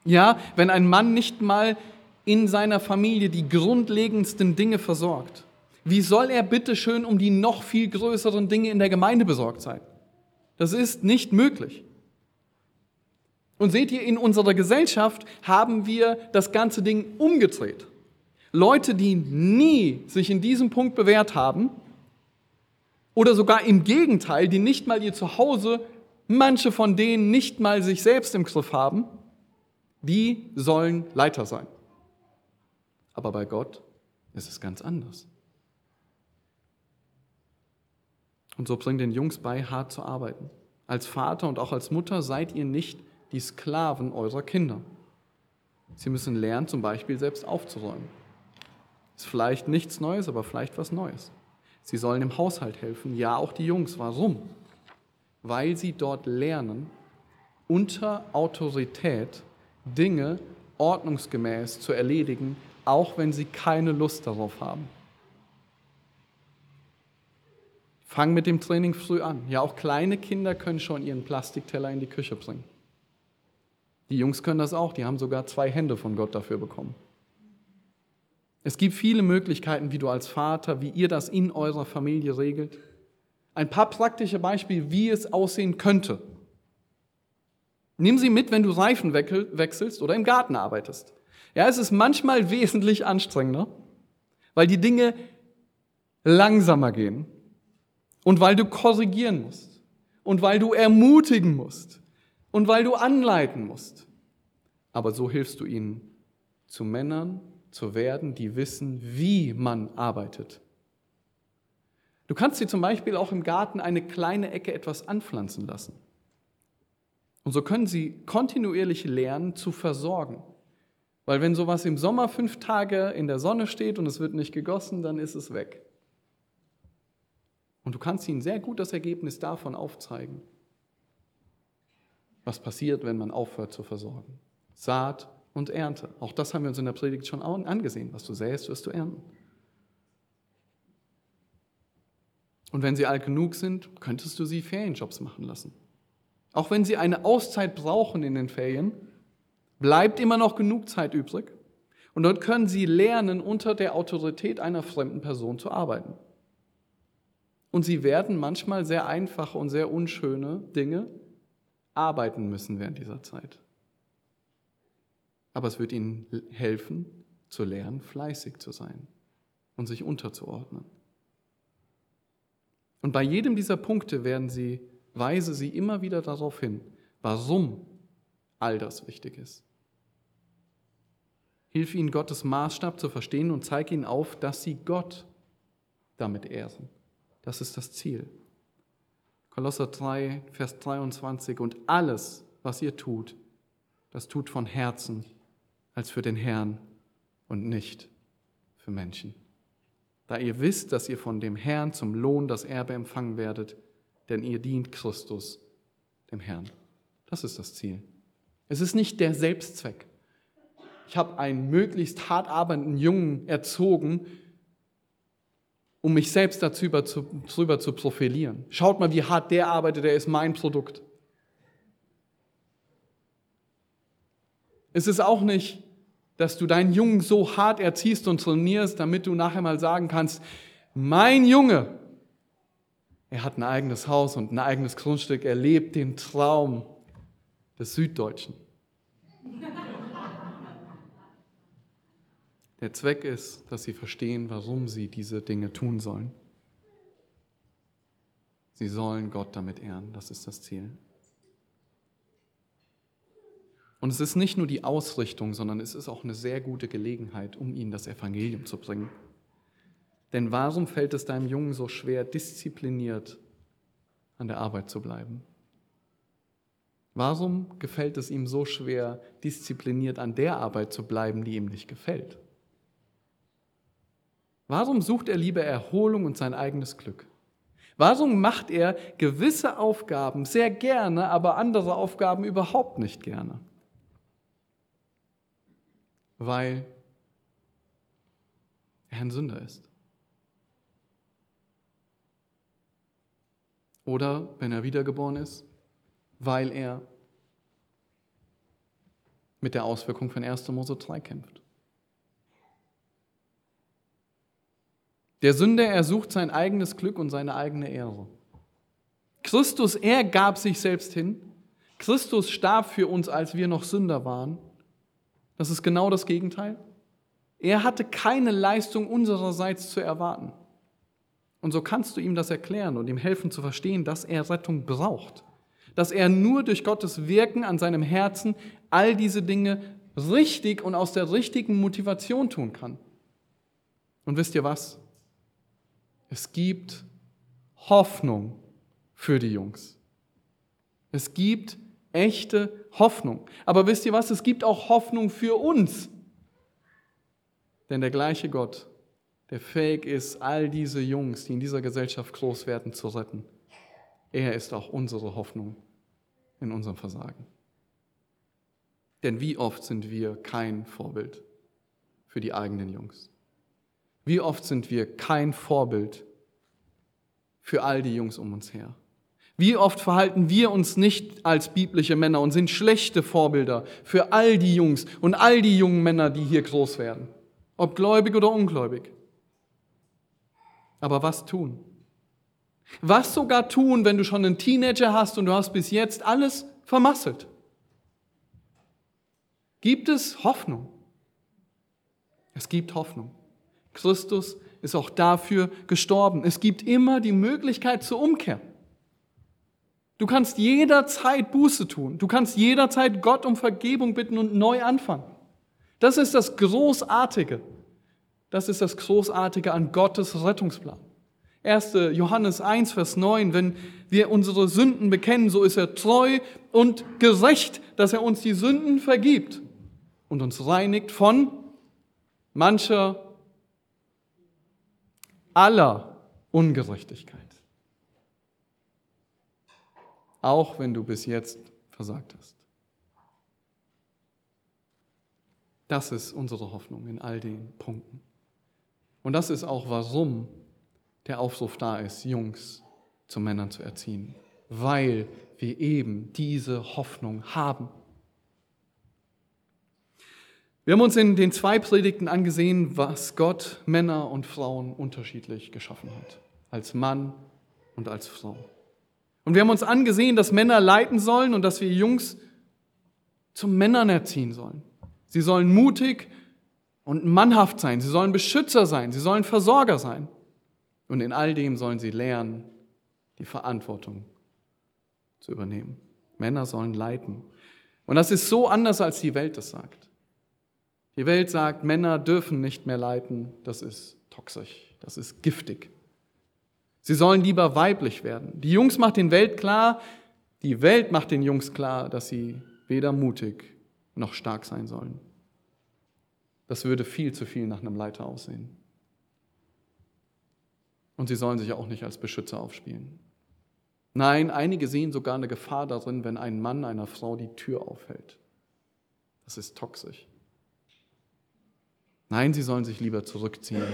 Speaker 1: Ja, wenn ein Mann nicht mal in seiner Familie die grundlegendsten Dinge versorgt, wie soll er bitte schön um die noch viel größeren Dinge in der Gemeinde besorgt sein? Das ist nicht möglich. Und seht ihr, in unserer Gesellschaft haben wir das ganze Ding umgedreht. Leute, die nie sich in diesem Punkt bewährt haben, oder sogar im Gegenteil, die nicht mal ihr Zuhause, manche von denen nicht mal sich selbst im Griff haben, die sollen Leiter sein. Aber bei Gott ist es ganz anders. Und so bringt den Jungs bei, hart zu arbeiten. Als Vater und auch als Mutter seid ihr nicht die Sklaven eurer Kinder. Sie müssen lernen, zum Beispiel selbst aufzuräumen. Ist vielleicht nichts Neues, aber vielleicht was Neues. Sie sollen im Haushalt helfen, ja auch die Jungs. Warum? Weil sie dort lernen, unter Autorität Dinge ordnungsgemäß zu erledigen, auch wenn sie keine Lust darauf haben. Fang mit dem Training früh an. Ja, auch kleine Kinder können schon ihren Plastikteller in die Küche bringen. Die Jungs können das auch, die haben sogar zwei Hände von Gott dafür bekommen. Es gibt viele Möglichkeiten, wie du als Vater, wie ihr das in eurer Familie regelt. Ein paar praktische Beispiele, wie es aussehen könnte. Nimm sie mit, wenn du Reifen wechselst oder im Garten arbeitest. Ja, es ist manchmal wesentlich anstrengender, weil die Dinge langsamer gehen und weil du korrigieren musst und weil du ermutigen musst und weil du anleiten musst. Aber so hilfst du ihnen, zu Männern zu werden, die wissen, wie man arbeitet. Du kannst sie zum Beispiel auch im Garten eine kleine Ecke etwas anpflanzen lassen. Und so können sie kontinuierlich lernen zu versorgen. Weil wenn sowas im Sommer fünf Tage in der Sonne steht und es wird nicht gegossen, dann ist es weg. Und du kannst ihnen sehr gut das Ergebnis davon aufzeigen was passiert, wenn man aufhört zu versorgen. Saat und Ernte. Auch das haben wir uns in der Predigt schon angesehen. Was du säst, wirst du ernten. Und wenn sie alt genug sind, könntest du sie Ferienjobs machen lassen. Auch wenn sie eine Auszeit brauchen in den Ferien, bleibt immer noch genug Zeit übrig. Und dort können sie lernen, unter der Autorität einer fremden Person zu arbeiten. Und sie werden manchmal sehr einfache und sehr unschöne Dinge arbeiten müssen während dieser Zeit. Aber es wird ihnen helfen, zu lernen, fleißig zu sein und sich unterzuordnen. Und bei jedem dieser Punkte werden sie, weise sie immer wieder darauf hin, warum all das wichtig ist. Hilf ihnen, Gottes Maßstab zu verstehen und zeig ihnen auf, dass sie Gott damit ehren. Das ist das Ziel. Kolosser 3, Vers 23. Und alles, was ihr tut, das tut von Herzen als für den Herrn und nicht für Menschen. Da ihr wisst, dass ihr von dem Herrn zum Lohn das Erbe empfangen werdet, denn ihr dient Christus, dem Herrn. Das ist das Ziel. Es ist nicht der Selbstzweck. Ich habe einen möglichst hart arbeitenden Jungen erzogen, um mich selbst darüber zu, darüber zu profilieren. Schaut mal, wie hart der arbeitet, der ist mein Produkt. Es ist auch nicht, dass du deinen Jungen so hart erziehst und trainierst, damit du nachher mal sagen kannst, mein Junge, er hat ein eigenes Haus und ein eigenes Grundstück, er lebt den Traum des Süddeutschen. Der Zweck ist, dass sie verstehen, warum sie diese Dinge tun sollen. Sie sollen Gott damit ehren, das ist das Ziel. Und es ist nicht nur die Ausrichtung, sondern es ist auch eine sehr gute Gelegenheit, um ihnen das Evangelium zu bringen. Denn warum fällt es deinem Jungen so schwer, diszipliniert an der Arbeit zu bleiben? Warum gefällt es ihm so schwer, diszipliniert an der Arbeit zu bleiben, die ihm nicht gefällt? Warum sucht er lieber Erholung und sein eigenes Glück? Warum macht er gewisse Aufgaben sehr gerne, aber andere Aufgaben überhaupt nicht gerne? Weil er ein Sünder ist. Oder wenn er wiedergeboren ist, weil er mit der Auswirkung von 1. Mose 3 kämpft. Der Sünder ersucht sein eigenes Glück und seine eigene Ehre. Christus, er gab sich selbst hin. Christus starb für uns, als wir noch Sünder waren. Das ist genau das Gegenteil. Er hatte keine Leistung unsererseits zu erwarten. Und so kannst du ihm das erklären und ihm helfen zu verstehen, dass er Rettung braucht. Dass er nur durch Gottes Wirken an seinem Herzen all diese Dinge richtig und aus der richtigen Motivation tun kann. Und wisst ihr was? Es gibt Hoffnung für die Jungs. Es gibt echte Hoffnung. Aber wisst ihr was? Es gibt auch Hoffnung für uns. Denn der gleiche Gott, der fähig ist, all diese Jungs, die in dieser Gesellschaft groß werden, zu retten, er ist auch unsere Hoffnung in unserem Versagen. Denn wie oft sind wir kein Vorbild für die eigenen Jungs? Wie oft sind wir kein Vorbild für all die Jungs um uns her? Wie oft verhalten wir uns nicht als biblische Männer und sind schlechte Vorbilder für all die Jungs und all die jungen Männer, die hier groß werden, ob gläubig oder ungläubig? Aber was tun? Was sogar tun, wenn du schon einen Teenager hast und du hast bis jetzt alles vermasselt? Gibt es Hoffnung? Es gibt Hoffnung. Christus ist auch dafür gestorben. Es gibt immer die Möglichkeit zur Umkehr. Du kannst jederzeit Buße tun. Du kannst jederzeit Gott um Vergebung bitten und neu anfangen. Das ist das Großartige. Das ist das Großartige an Gottes Rettungsplan. 1. Johannes 1, Vers 9, wenn wir unsere Sünden bekennen, so ist er treu und gerecht, dass er uns die Sünden vergibt und uns reinigt von mancher aller Ungerechtigkeit. Auch wenn du bis jetzt versagt hast. Das ist unsere Hoffnung in all den Punkten. Und das ist auch, warum der Aufruf da ist, Jungs zu Männern zu erziehen. Weil wir eben diese Hoffnung haben. Wir haben uns in den zwei Predigten angesehen, was Gott Männer und Frauen unterschiedlich geschaffen hat. Als Mann und als Frau. Und wir haben uns angesehen, dass Männer leiten sollen und dass wir Jungs zum Männern erziehen sollen. Sie sollen mutig und mannhaft sein. Sie sollen Beschützer sein. Sie sollen Versorger sein. Und in all dem sollen sie lernen, die Verantwortung zu übernehmen. Männer sollen leiten. Und das ist so anders, als die Welt es sagt. Die Welt sagt, Männer dürfen nicht mehr leiten, das ist toxisch, das ist giftig. Sie sollen lieber weiblich werden. Die Jungs macht den Welt klar, die Welt macht den Jungs klar, dass sie weder mutig noch stark sein sollen. Das würde viel zu viel nach einem Leiter aussehen. Und sie sollen sich auch nicht als Beschützer aufspielen. Nein, einige sehen sogar eine Gefahr darin, wenn ein Mann einer Frau die Tür aufhält. Das ist toxisch. Nein, sie sollen sich lieber zurückziehen.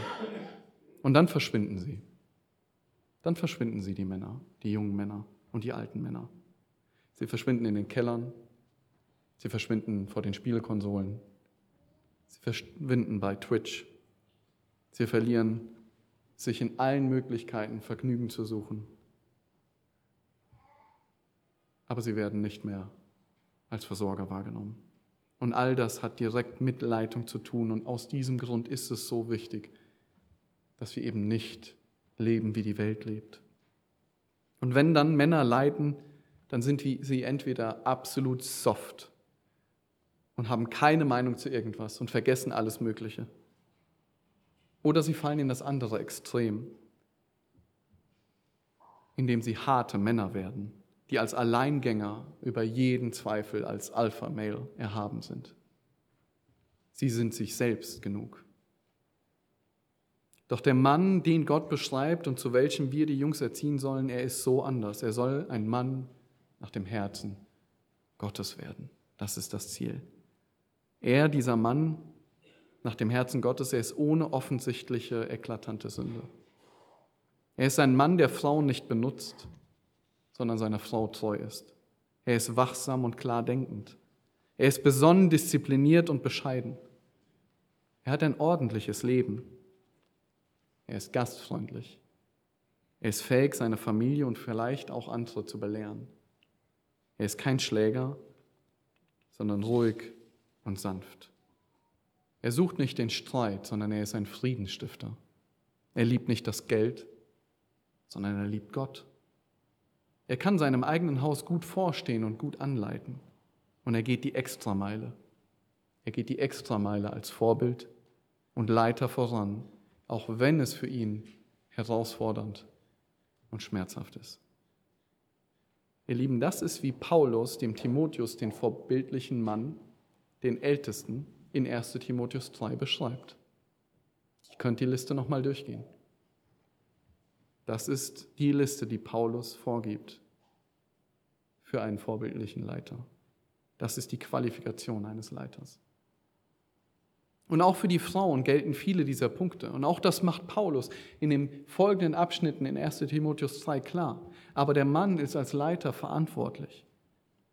Speaker 1: Und dann verschwinden sie. Dann verschwinden sie, die Männer, die jungen Männer und die alten Männer. Sie verschwinden in den Kellern, sie verschwinden vor den Spielkonsolen, sie verschwinden bei Twitch, sie verlieren sich in allen Möglichkeiten Vergnügen zu suchen. Aber sie werden nicht mehr als Versorger wahrgenommen. Und all das hat direkt mit Leitung zu tun. Und aus diesem Grund ist es so wichtig, dass wir eben nicht leben, wie die Welt lebt. Und wenn dann Männer leiden, dann sind sie entweder absolut soft und haben keine Meinung zu irgendwas und vergessen alles Mögliche. Oder sie fallen in das andere Extrem, indem sie harte Männer werden die als Alleingänger über jeden Zweifel als Alpha-Male erhaben sind. Sie sind sich selbst genug. Doch der Mann, den Gott beschreibt und zu welchem wir die Jungs erziehen sollen, er ist so anders. Er soll ein Mann nach dem Herzen Gottes werden. Das ist das Ziel. Er, dieser Mann nach dem Herzen Gottes, er ist ohne offensichtliche, eklatante Sünde. Er ist ein Mann, der Frauen nicht benutzt, sondern seiner Frau treu ist. Er ist wachsam und klar denkend. Er ist besonnen, diszipliniert und bescheiden. Er hat ein ordentliches Leben. Er ist gastfreundlich. Er ist fähig, seine Familie und vielleicht auch andere zu belehren. Er ist kein Schläger, sondern ruhig und sanft. Er sucht nicht den Streit, sondern er ist ein Friedensstifter. Er liebt nicht das Geld, sondern er liebt Gott. Er kann seinem eigenen Haus gut vorstehen und gut anleiten. Und er geht die Extrameile. Er geht die Extrameile als Vorbild und Leiter voran, auch wenn es für ihn herausfordernd und schmerzhaft ist. Ihr Lieben, das ist wie Paulus dem Timotheus den vorbildlichen Mann, den Ältesten, in 1 Timotheus 3 beschreibt. Ich könnte die Liste nochmal durchgehen. Das ist die Liste, die Paulus vorgibt für einen vorbildlichen Leiter. Das ist die Qualifikation eines Leiters. Und auch für die Frauen gelten viele dieser Punkte. Und auch das macht Paulus in den folgenden Abschnitten in 1 Timotheus 2 klar. Aber der Mann ist als Leiter verantwortlich,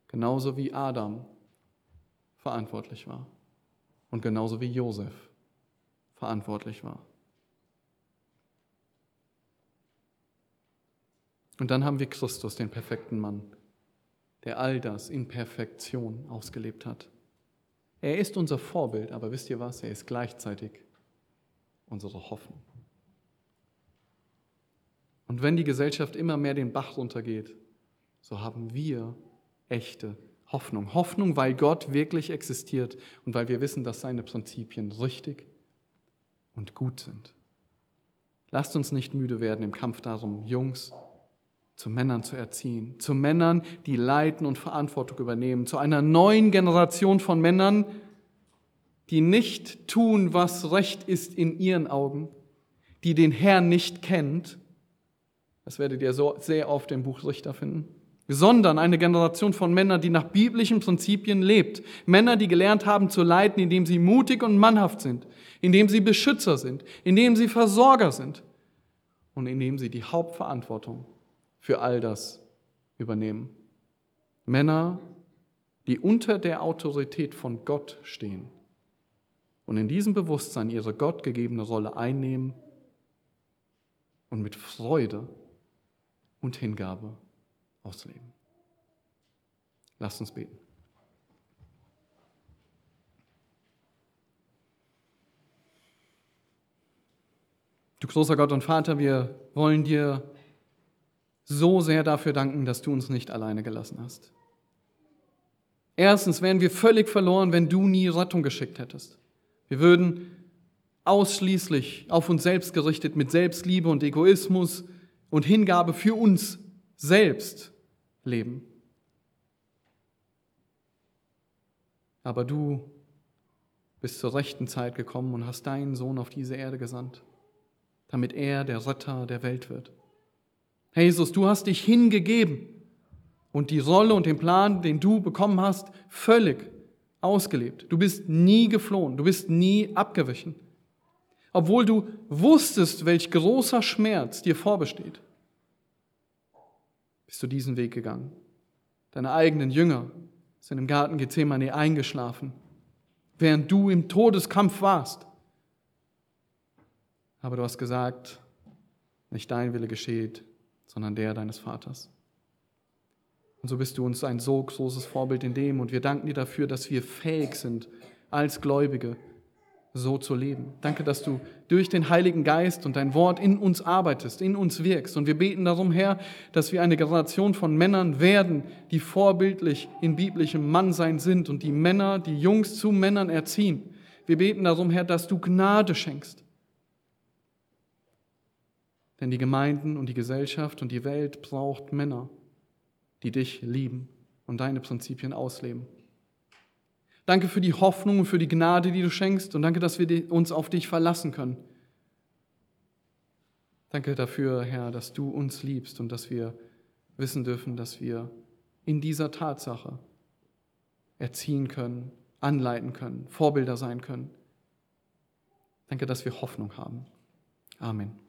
Speaker 1: genauso wie Adam verantwortlich war und genauso wie Josef verantwortlich war. Und dann haben wir Christus, den perfekten Mann, der all das in Perfektion ausgelebt hat. Er ist unser Vorbild, aber wisst ihr was? Er ist gleichzeitig unsere Hoffnung. Und wenn die Gesellschaft immer mehr den Bach runtergeht, so haben wir echte Hoffnung. Hoffnung, weil Gott wirklich existiert und weil wir wissen, dass seine Prinzipien richtig und gut sind. Lasst uns nicht müde werden im Kampf darum, Jungs zu Männern zu erziehen, zu Männern, die leiten und Verantwortung übernehmen, zu einer neuen Generation von Männern, die nicht tun, was recht ist in ihren Augen, die den Herrn nicht kennt, das werdet ihr so sehr oft im Buch Richter finden, sondern eine Generation von Männern, die nach biblischen Prinzipien lebt. Männer, die gelernt haben zu leiten, indem sie mutig und mannhaft sind, indem sie Beschützer sind, indem sie Versorger sind und indem sie die Hauptverantwortung für all das übernehmen. Männer, die unter der Autorität von Gott stehen und in diesem Bewusstsein ihre gottgegebene Rolle einnehmen und mit Freude und Hingabe ausleben. Lasst uns beten. Du großer Gott und Vater, wir wollen dir so sehr dafür danken, dass du uns nicht alleine gelassen hast. Erstens wären wir völlig verloren, wenn du nie Rettung geschickt hättest. Wir würden ausschließlich auf uns selbst gerichtet mit Selbstliebe und Egoismus und Hingabe für uns selbst leben. Aber du bist zur rechten Zeit gekommen und hast deinen Sohn auf diese Erde gesandt, damit er der Retter der Welt wird. Herr Jesus, du hast dich hingegeben und die Rolle und den Plan, den du bekommen hast, völlig ausgelebt. Du bist nie geflohen, du bist nie abgewichen, obwohl du wusstest, welch großer Schmerz dir vorbesteht. Bist du diesen Weg gegangen? Deine eigenen Jünger sind im Garten Gethsemane eingeschlafen, während du im Todeskampf warst. Aber du hast gesagt, nicht dein Wille geschieht, sondern der deines Vaters. Und so bist du uns ein so großes Vorbild in dem. Und wir danken dir dafür, dass wir fähig sind, als Gläubige so zu leben. Danke, dass du durch den Heiligen Geist und dein Wort in uns arbeitest, in uns wirkst. Und wir beten darum, Herr, dass wir eine Generation von Männern werden, die vorbildlich in biblischem Mannsein sind und die Männer, die Jungs zu Männern erziehen. Wir beten darum, Herr, dass du Gnade schenkst. Denn die Gemeinden und die Gesellschaft und die Welt braucht Männer die dich lieben und deine Prinzipien ausleben. Danke für die Hoffnung und für die Gnade, die du schenkst und danke, dass wir uns auf dich verlassen können. Danke dafür, Herr, dass du uns liebst und dass wir wissen dürfen, dass wir in dieser Tatsache erziehen können, anleiten können, Vorbilder sein können. Danke, dass wir Hoffnung haben. Amen.